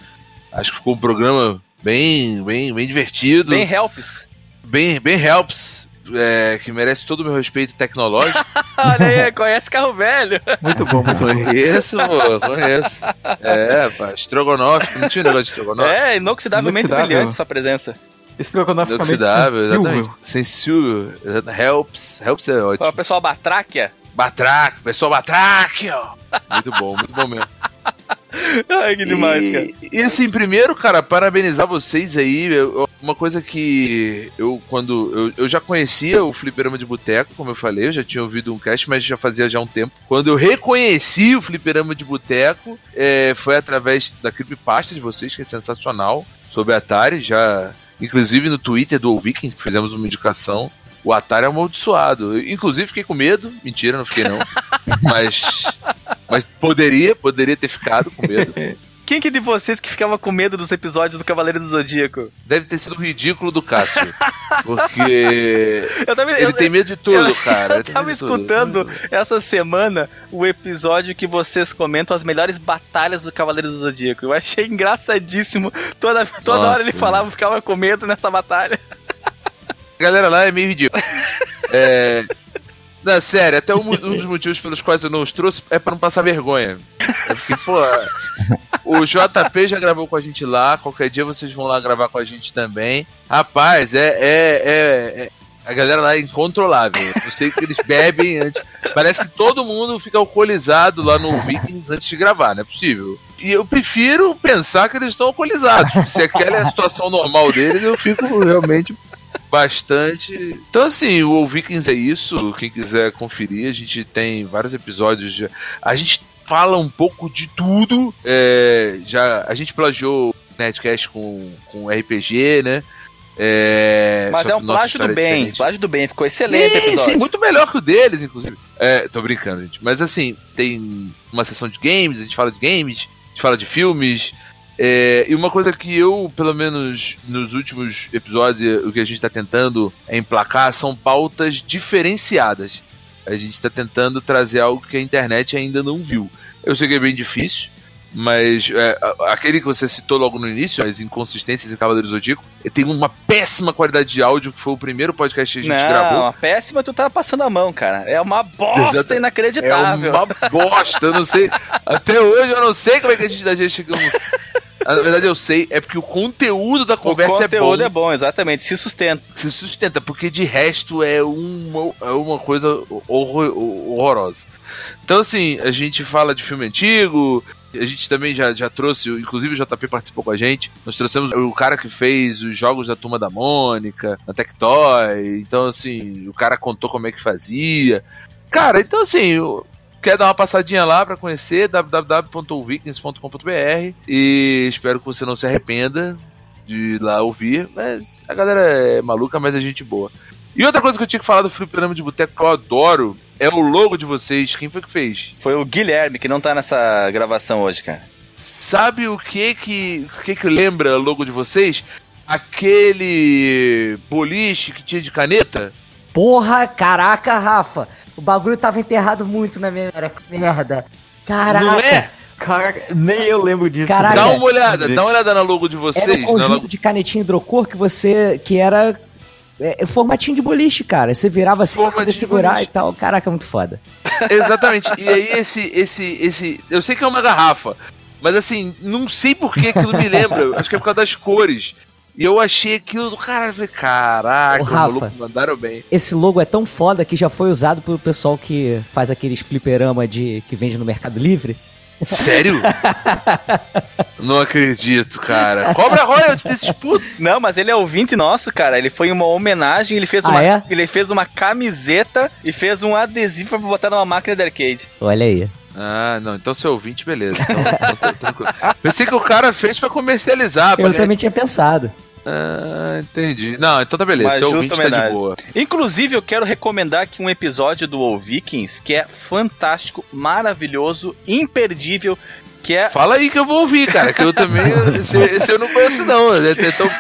Acho que ficou um programa bem, bem, bem divertido. Bem helps. Bem, bem helps é, que merece todo o meu respeito tecnológico. Olha aí, conhece carro velho. Muito bom, muito bom. Conheço, pô, conheço. É, pá, estrogonofe, não tinha negócio de estrogonofe? É, inoxidavelmente Inoxidável. brilhante sua presença. Estrogonoficamente Inoxidável, sensível. exatamente. Sensível, helps, helps é ótimo. pessoal batráquia. Batraque, pessoal batraque, ó. Muito bom, muito bom mesmo. Ai, que demais, e, cara. E assim, primeiro, cara, parabenizar vocês aí. Eu- eu- uma coisa que eu, quando. Eu, eu já conhecia o Fliperama de Boteco, como eu falei, eu já tinha ouvido um cast, mas já fazia já um tempo. Quando eu reconheci o Fliperama de Boteco, é, foi através da creepypasta de vocês, que é sensacional, sobre Atari. Já, inclusive no Twitter do Vikings, fizemos uma indicação. O Atari é amaldiçoado. Eu, inclusive, fiquei com medo. Mentira, não fiquei não. mas. Mas poderia, poderia ter ficado com medo. Quem que de vocês que ficava com medo dos episódios do Cavaleiro do Zodíaco? Deve ter sido ridículo do Cássio. Porque tava, ele eu, tem medo de tudo, eu- cara. eu tava de tudo. escutando essa semana o episódio que vocês comentam as melhores batalhas do Cavaleiro do Zodíaco. Eu achei engraçadíssimo. Toda, toda Nossa. hora ele falava, eu ficava com medo nessa batalha. A galera lá é meio ridículo. É. Não, sério, até um, um dos motivos pelos quais eu não os trouxe é pra não passar vergonha. É porque, pô, o JP já gravou com a gente lá, qualquer dia vocês vão lá gravar com a gente também. Rapaz, é. é, é- é- a galera lá é incontrolável. Eu sei que eles bebem antes. Parece que todo mundo fica alcoolizado lá no Vikings antes de gravar, não é possível. E eu prefiro pensar que eles estão alcoolizados. Se aquela é a situação normal deles, eu fico realmente bastante. Então, assim, o Vikings é isso. Quem quiser conferir, a gente tem vários episódios. De... A gente fala um pouco de tudo. É, já A gente plagiou o Netcast com, com RPG, né? É, Mas é um plágio do é bem. diferente. Plágio do bem. Ficou excelente o sim, episódio. Sim, muito melhor que o deles, inclusive. É, tô brincando, gente. Mas assim, tem uma sessão de games, a gente fala de games, a gente fala de filmes. é, e uma coisa que eu, pelo menos nos últimos episódios, o que a gente tá tentando é emplacar são pautas diferenciadas. A gente tá tentando trazer algo que a internet ainda não viu. Eu sei que é bem difícil, mas é, a- aquele que você citou logo no início, as inconsistências em Cavaleiros do Zodíaco, tem uma péssima qualidade de áudio, que foi o primeiro podcast que a gente não, gravou. a péssima tu tá passando a mão, cara. É uma bosta Exato. É inacreditável. uma bosta, eu não sei. Até hoje eu não sei como é que a gente da gente chegamos. Na verdade eu sei, é porque o conteúdo da O conversa conteúdo é é bom, bom, exatamente. Se sustenta. se sustenta, porque de resto é uma, é uma coisa horror- horrorosa. Então assim, a gente fala de filme antigo, a gente também já, já trouxe, inclusive o JP participou com a gente. Nós trouxemos o cara que fez os jogos da Turma da Mônica, na Tectoy. Então, assim, o cara contou como é que fazia. Cara, então assim, quer dar uma passadinha lá pra conhecer www.vikings.com.br e espero que você não se arrependa de ir lá ouvir, mas a galera é maluca, mas é gente boa. E outra coisa que eu tinha que falar do Fliperama de Boteco que eu adoro é o logo de vocês. Quem foi que fez? Foi o Guilherme, que não tá nessa gravação hoje, cara. Sabe o que que, o que que lembra o logo de vocês? Aquele boliche que tinha de caneta? Porra, caraca, Rafa. O bagulho tava enterrado muito na minha merda. Caraca. Não é? Caraca, nem eu lembro disso. Caraca. Dá uma olhada, dá uma olhada na logo de Era vocês. um na conjunto logo- de canetinha hidrocor que você. que era. É, é formatinho de boliche, cara. Você virava assim pra Formatinho poder de segurar boliche. e tal. Caraca, muito foda. Exatamente. E aí esse, esse, esse, eu sei que é uma garrafa, mas assim, não sei por que aquilo me lembra. Acho que é por causa das cores. E eu achei aquilo do caralho. eu Falei, caraca, Ô, Rafa. malucos mandaram bem. Esse logo é tão foda que já foi usado pelo pessoal que faz aqueles fliperama de que vende no Mercado Livre. Sério? Não acredito, cara. Cobra royalty desses putos. Não, mas ele é ouvinte nosso, cara. Ele foi uma homenagem, ele fez Ah, uma, é? ele fez uma camiseta e fez um adesivo pra botar numa máquina de arcade. Olha aí. Ah, não. Então seu ouvinte, beleza. Então, então. Pensei que o cara fez pra comercializar. pra Eu ganhar- também tinha pensado. Ah, entendi. Não, então tá beleza. Mas seu ouvinte tá de homenagem. boa. Inclusive, eu quero recomendar aqui um episódio do All Vikings que é fantástico, maravilhoso, imperdível, que é Fala aí que eu vou ouvir, cara. Que eu também. Esse, esse eu não conheço, não. Então,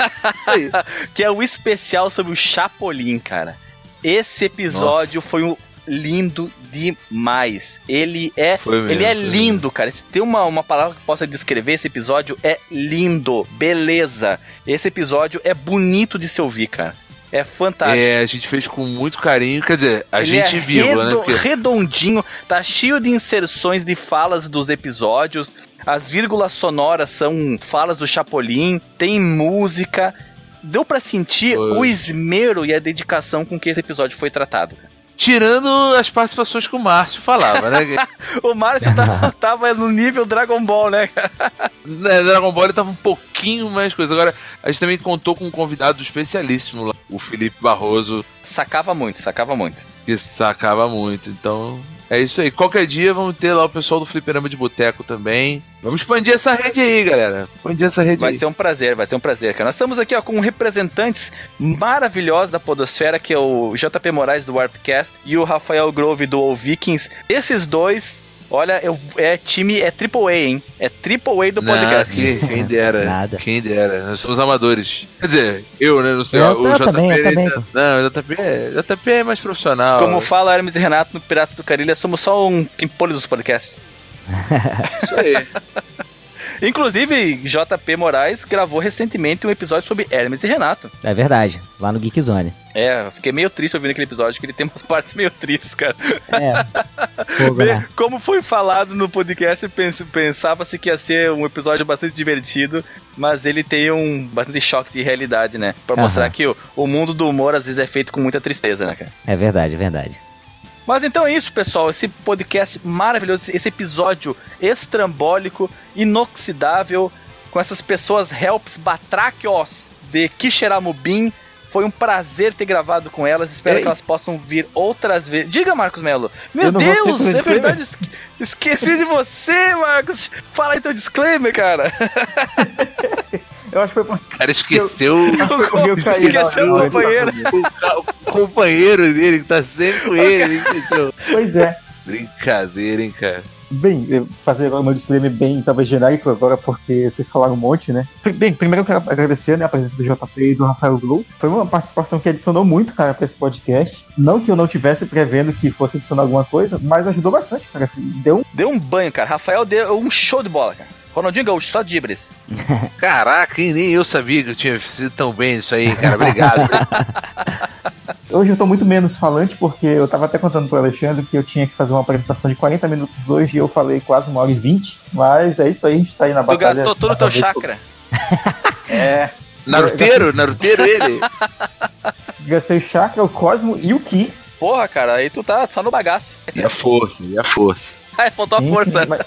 que é o especial sobre o Chapolin, cara. Esse episódio foi um lindo demais. Ele é mesmo, ele é lindo, cara. Se tem uma, uma palavra que possa descrever esse episódio é lindo, beleza. Esse episódio é bonito de se ouvir, cara. É fantástico. É, a gente fez com muito carinho. Quer dizer, a Ele gente é viu, né? redo- Porque redondinho, tá cheio de inserções de falas dos episódios. As vírgulas sonoras são falas do Chapolin, tem música. Deu pra sentir o esmero e a dedicação com que esse episódio foi tratado. Tirando as participações que o Márcio falava, né? O Márcio tá- tava no nível Dragon Ball, né? cara? né, Dragon Ball ele tava um pouquinho mais coisa. Agora, a gente também contou com um convidado especialíssimo lá, o Felipe Barroso, Sacava muito, sacava muito. que sacava muito. Então, é isso aí. Qualquer dia vamos ter lá o pessoal do Fliperama de Boteco também. Vamos expandir essa rede aí, galera. Expandir essa rede Vai aí. ser um prazer, vai ser um prazer, cara. Nós estamos aqui ó, com representantes maravilhosos da Podosfera, que é o JP Moraes do Warpcast e o Rafael Grove do All Vikings. Esses dois, olha, eu- é time, é triple A, hein? É triple A do podcast. que- quem dera. Nada. Quem dera. Nós somos amadores. Quer dizer, eu, né? Não sei. Eu- o eu JP. também, eu também, tá-. Não, o JP é, JP é mais profissional. Como fala Hermes e Renato no Piratas do Carilha, somos só um pimpolho dos podcasts. Isso aí. Inclusive, JP Moraes gravou recentemente um episódio sobre Hermes e Renato. É verdade. Lá no Geek Zone. É, eu fiquei meio triste ouvindo aquele episódio, que ele tem umas partes meio tristes, cara. É. Fogo, né? Como foi falado no podcast, pens- pensava-se que ia ser um episódio bastante divertido, mas ele tem um bastante choque de realidade, né? Pra Aham. mostrar que o, o mundo do humor às vezes é feito com muita tristeza, né, cara? É verdade, é verdade. Mas então é isso, pessoal. Esse podcast maravilhoso, esse episódio estrambólico, inoxidável, com essas pessoas helps batraquios de Kishiramubim. Foi um prazer ter gravado com elas. Espero Ei. que elas possam vir outras vezes. Diga, Marcos Melo. Meu Eu não Deus, é verdade. esque- Esqueci de você, Marcos. Fala aí teu disclaimer, cara. Eu acho que foi pra- O cara esqueceu porque eu caí Esqueceu na o companheiro. o, companheiro dele que tá sempre com ele. ele esqueceu. Pois é. Brincadeira, hein, cara. Bem, vou fazer agora meu disclaimer bem, talvez genérico agora, porque vocês falaram um monte, né? Bem, primeiro eu quero agradecer né, a presença do JP e do Rafael Glow. Foi uma participação que adicionou muito, cara, pra esse podcast. Não que eu não tivesse prevendo que fosse adicionar alguma coisa, mas ajudou bastante, cara. Deu um Deu um banho, cara. Rafael deu um show de bola, cara. Ronaldinho Gaúcho, só dibres. Caraca, nem eu sabia que eu tinha sido tão bem isso aí, cara. Obrigado. Hoje eu tô muito menos falante, porque eu tava até contando pro Alexandre que eu tinha que fazer uma apresentação de 40 minutos hoje e eu falei quase uma hora e 20. Mas é isso aí, a gente tá aí na Tu batalha. gastou todo o teu chakra. É, Naruteiro? Naruteiro ele? gastei o chakra, o Cosmo e o Ki. Porra, cara, aí tu tá só no bagaço. E a força, e a força. Ai, faltou a Sim, força. sim, mas...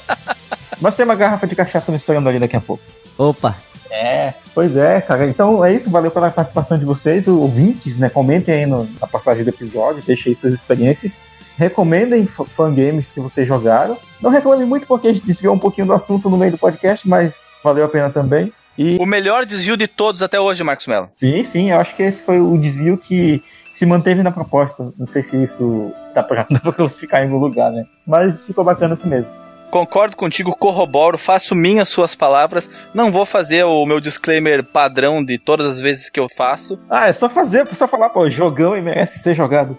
mas tem uma garrafa de cachaça me esperando ali daqui a pouco. Opa, É. Pois é, cara. Então é isso. Valeu pela participação de vocês, ouvintes, né? Comentem aí no- na passagem do episódio, deixem aí suas experiências. Recomendem fangames que vocês jogaram. Não reclamem muito porque a gente desviou um pouquinho do assunto no meio do podcast, mas valeu a pena também. E O melhor desvio de todos até hoje, Marcos Mello. sim, sim, eu acho que esse foi o desvio que se manteve na proposta. Não sei se isso dá pra, dá pra classificar em algum lugar, né? Mas ficou bacana assim mesmo. Concordo contigo, corroboro, faço minhas suas palavras. Não vou fazer o meu disclaimer padrão de todas as vezes que eu faço. Ah, é só fazer, só falar, pô, jogão e merece ser jogado.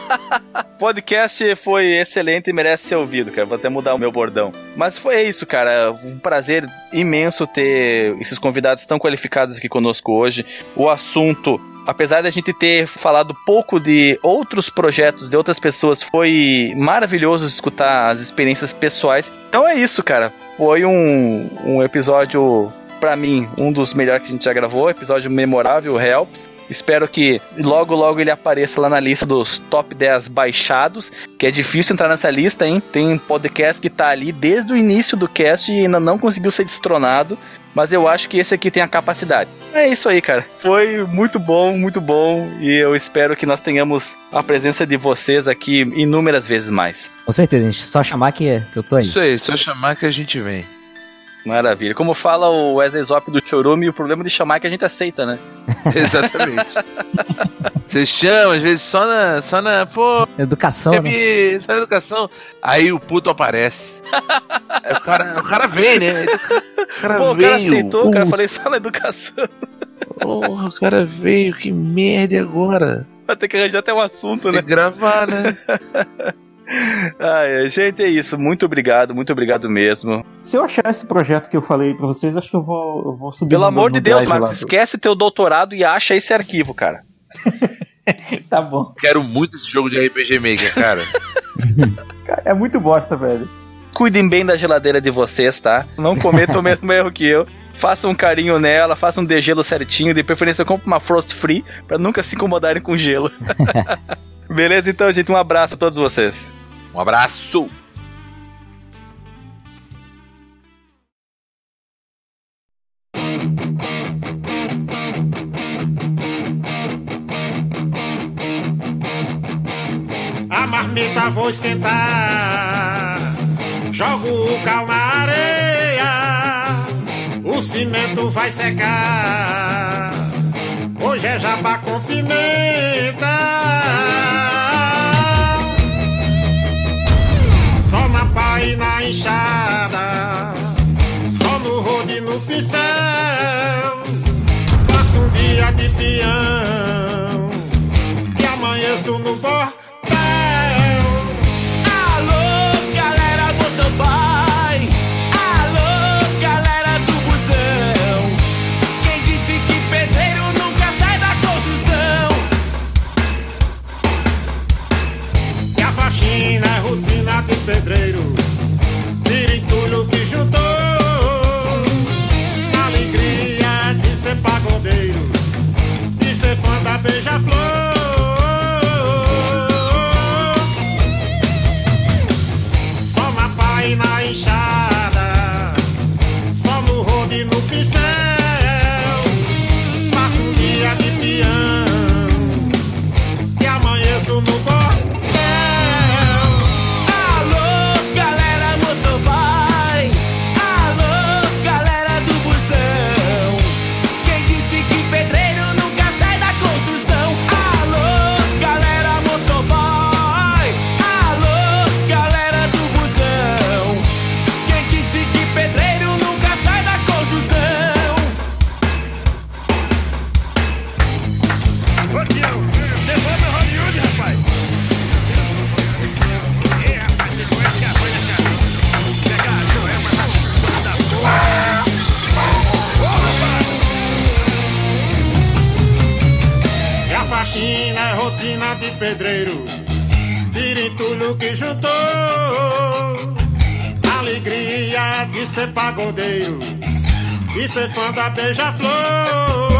Podcast foi excelente e merece ser ouvido, cara. Vou até mudar o meu bordão. Mas foi isso, cara. Um prazer imenso ter esses convidados tão qualificados aqui conosco hoje. O assunto, apesar da gente ter falado pouco de outros projetos de outras pessoas, foi maravilhoso escutar as experiências pessoais. Então é isso, cara. Foi um, um episódio, pra mim, um dos melhores que a gente já gravou. Episódio memorável, Helps. Espero que logo, logo ele apareça lá na lista dos top 10 baixados, que é difícil entrar nessa lista, hein? Tem um podcast que tá ali desde o início do cast e ainda não conseguiu ser destronado. Mas eu acho que esse aqui tem a capacidade. É isso aí, cara. Foi muito bom, muito bom. E eu espero que nós tenhamos a presença de vocês aqui inúmeras vezes mais. Com certeza, gente. Só chamar que, que eu tô aí. Isso aí, só chamar que a gente vem. Maravilha. Como fala o Wesley Zop do Chorume, o problema de chamar é que a gente aceita, né? Exatamente. Você chama, às vezes, só na. Só na. Pô, Educação, né? Só na educação. Aí o puto aparece. Aí o, cara, o cara vem, né? O cara Pô, o veio. cara aceitou, cara. Puta, Falei só na educação. Porra, o cara veio, que merda agora? Vai ter que arranjar até um assunto, Tem né? que gravar, né? Ai, gente, é isso. Muito obrigado, muito obrigado mesmo. Se eu achar esse projeto que eu falei pra vocês, acho que eu vou, eu vou subir Pelo no- amor no de Deus, lá Marcos, do- esquece teu doutorado e acha esse arquivo, cara. Tá bom. Quero muito esse jogo de RPG Maker, cara. Cara, É muito bosta, velho. Cuidem bem da geladeira de vocês, tá? Não cometam o mesmo erro que eu. Façam um carinho nela, façam um degelo certinho, de preferência compre uma Frost Free, pra nunca se incomodarem com gelo. Beleza, então, gente, um abraço a todos vocês. Um abraço! A marmita vou esquentar. Jogo o cal na areia. O cimento vai secar. Hoje é jabá com pimenta. Só na pá e na enxada. Só no rodo e no pincel. Passo um dia de peão e amanheço no bordel. Ser pagodeiro. De ser fã da beija-flor.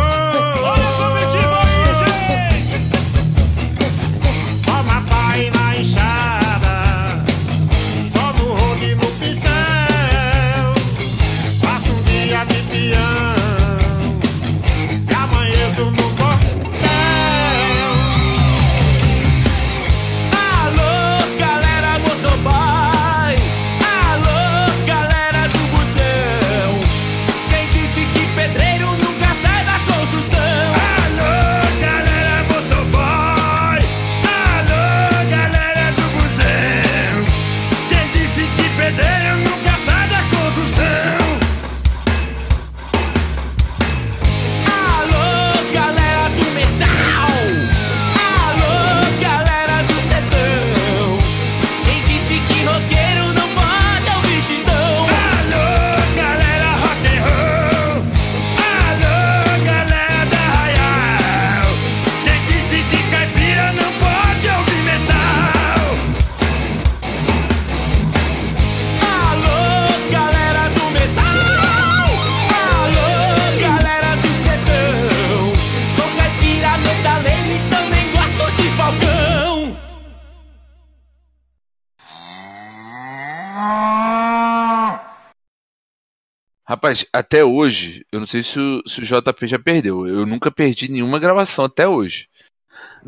Rapaz, até hoje, eu não sei se o, se o JP já perdeu. Eu nunca perdi nenhuma gravação até hoje.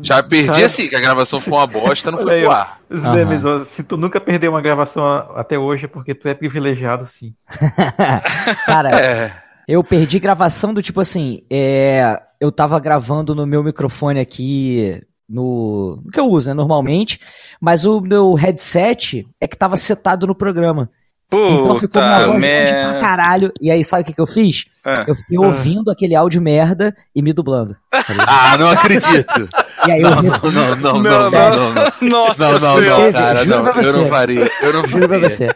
Já perdi Cara, assim, que a gravação foi uma bosta, não Olha foi aí, pro ar. Os Aham. memes, ó, se tu nunca perdeu uma gravação até hoje é porque tu é privilegiado, sim. Cara, É. eu perdi gravação do tipo assim, é, eu tava gravando no meu microfone aqui no, no que eu uso, né, normalmente, mas o meu headset é que tava setado no programa. Então ficou Puta voz pra caralho. E aí sabe o que, que eu fiz? Ah. Eu fiquei ouvindo aquele áudio merda e me dublando. tá? Ah, não acredito. E aí eu Não, me não, não, não, Não, não, não, não. Nossa Não, não, não, cara, Juro não. pra Eu você. não faria. Eu não juro pra faria. você.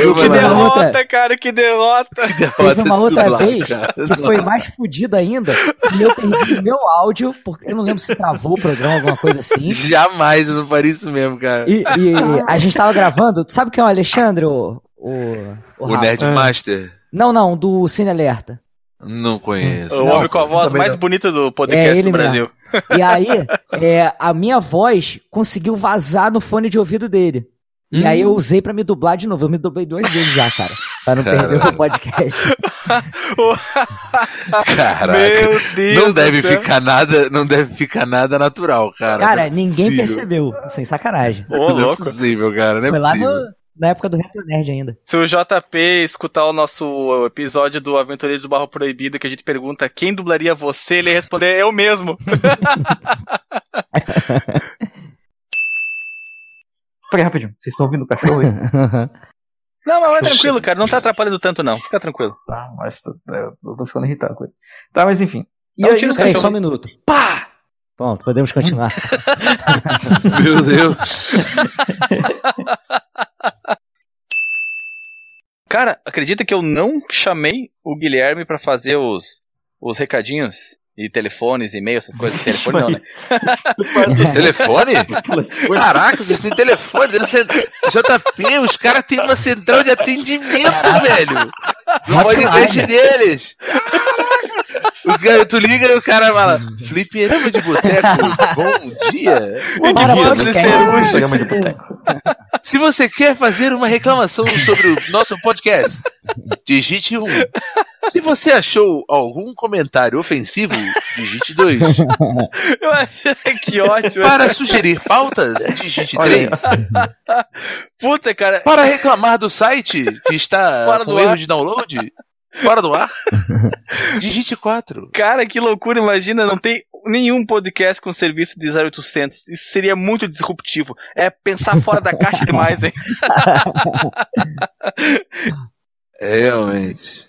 Eu Que uma derrota, outra- cara, que derrota. Teve uma outra dublar, vez cara. que foi mais fodido ainda, e eu perdi o meu áudio, porque eu não lembro se travou o programa, alguma coisa assim. Jamais, eu não faria isso mesmo, cara. E, e a gente tava gravando, tu sabe quem é o Alexandre, o. O, o O Rafa? Nerd Master? Não, não, do Cine Alerta. Não conheço. O Não, homem com a voz mais não. bonita do É podcast ele do Brasil. E aí, é, a minha voz conseguiu vazar no fone de ouvido dele. E Hum. aí eu usei pra me dublar de novo. Eu me dublei duas vezes já, cara. Pra não Caramba. perder o podcast. Caraca. Meu Deus. Não deve ficar nada, não deve ficar nada natural, cara. Cara, Não é ninguém possível. percebeu. Sem sacanagem. Ô, Não é louco. possível, cara. Não é Foi lá possível. no- na época do Retro Nerd ainda. Se o JP escutar o nosso episódio do Aventureiros do Barro Proibido, que a gente pergunta quem dublaria você, ele responder eu mesmo. Peraí, rapidinho. Vocês estão ouvindo o cachorro aí? Não, mas vai tranquilo, cara. Não tá atrapalhando tanto, não. Fica tranquilo. tá, mas tô- eu eu tô ficando irritado com ele. Tá, mas enfim. E um aí, tiro no Peraí, só um minuto. Pá! Pronto, podemos continuar. Meu Deus. Cara, acredita que eu não chamei o Guilherme pra fazer os, os recadinhos e telefones, e-mails, essas coisas. Telefone não, né? telefone? Caraca, vocês têm telefone. JP, os caras têm uma central de atendimento, velho. No Hotline. podcast deles. O cara, tu liga e o cara fala, fliperama de boteco, bom dia. Para, ser. Ceruja. Programa de boteco. Se você quer fazer uma reclamação sobre o nosso podcast, digite 1. Se você achou algum comentário ofensivo, digite 2. Eu achei que ótimo. Para sugerir pautas, digite Olha aí, 3. Puta, cara. Para reclamar do site que está Fora com erro ar. de download, fora do ar, digite 4. Cara, que loucura, imagina, não tem nenhum podcast com serviço de 0800. Isso seria muito disruptivo. É pensar fora da caixa demais, hein? Realmente.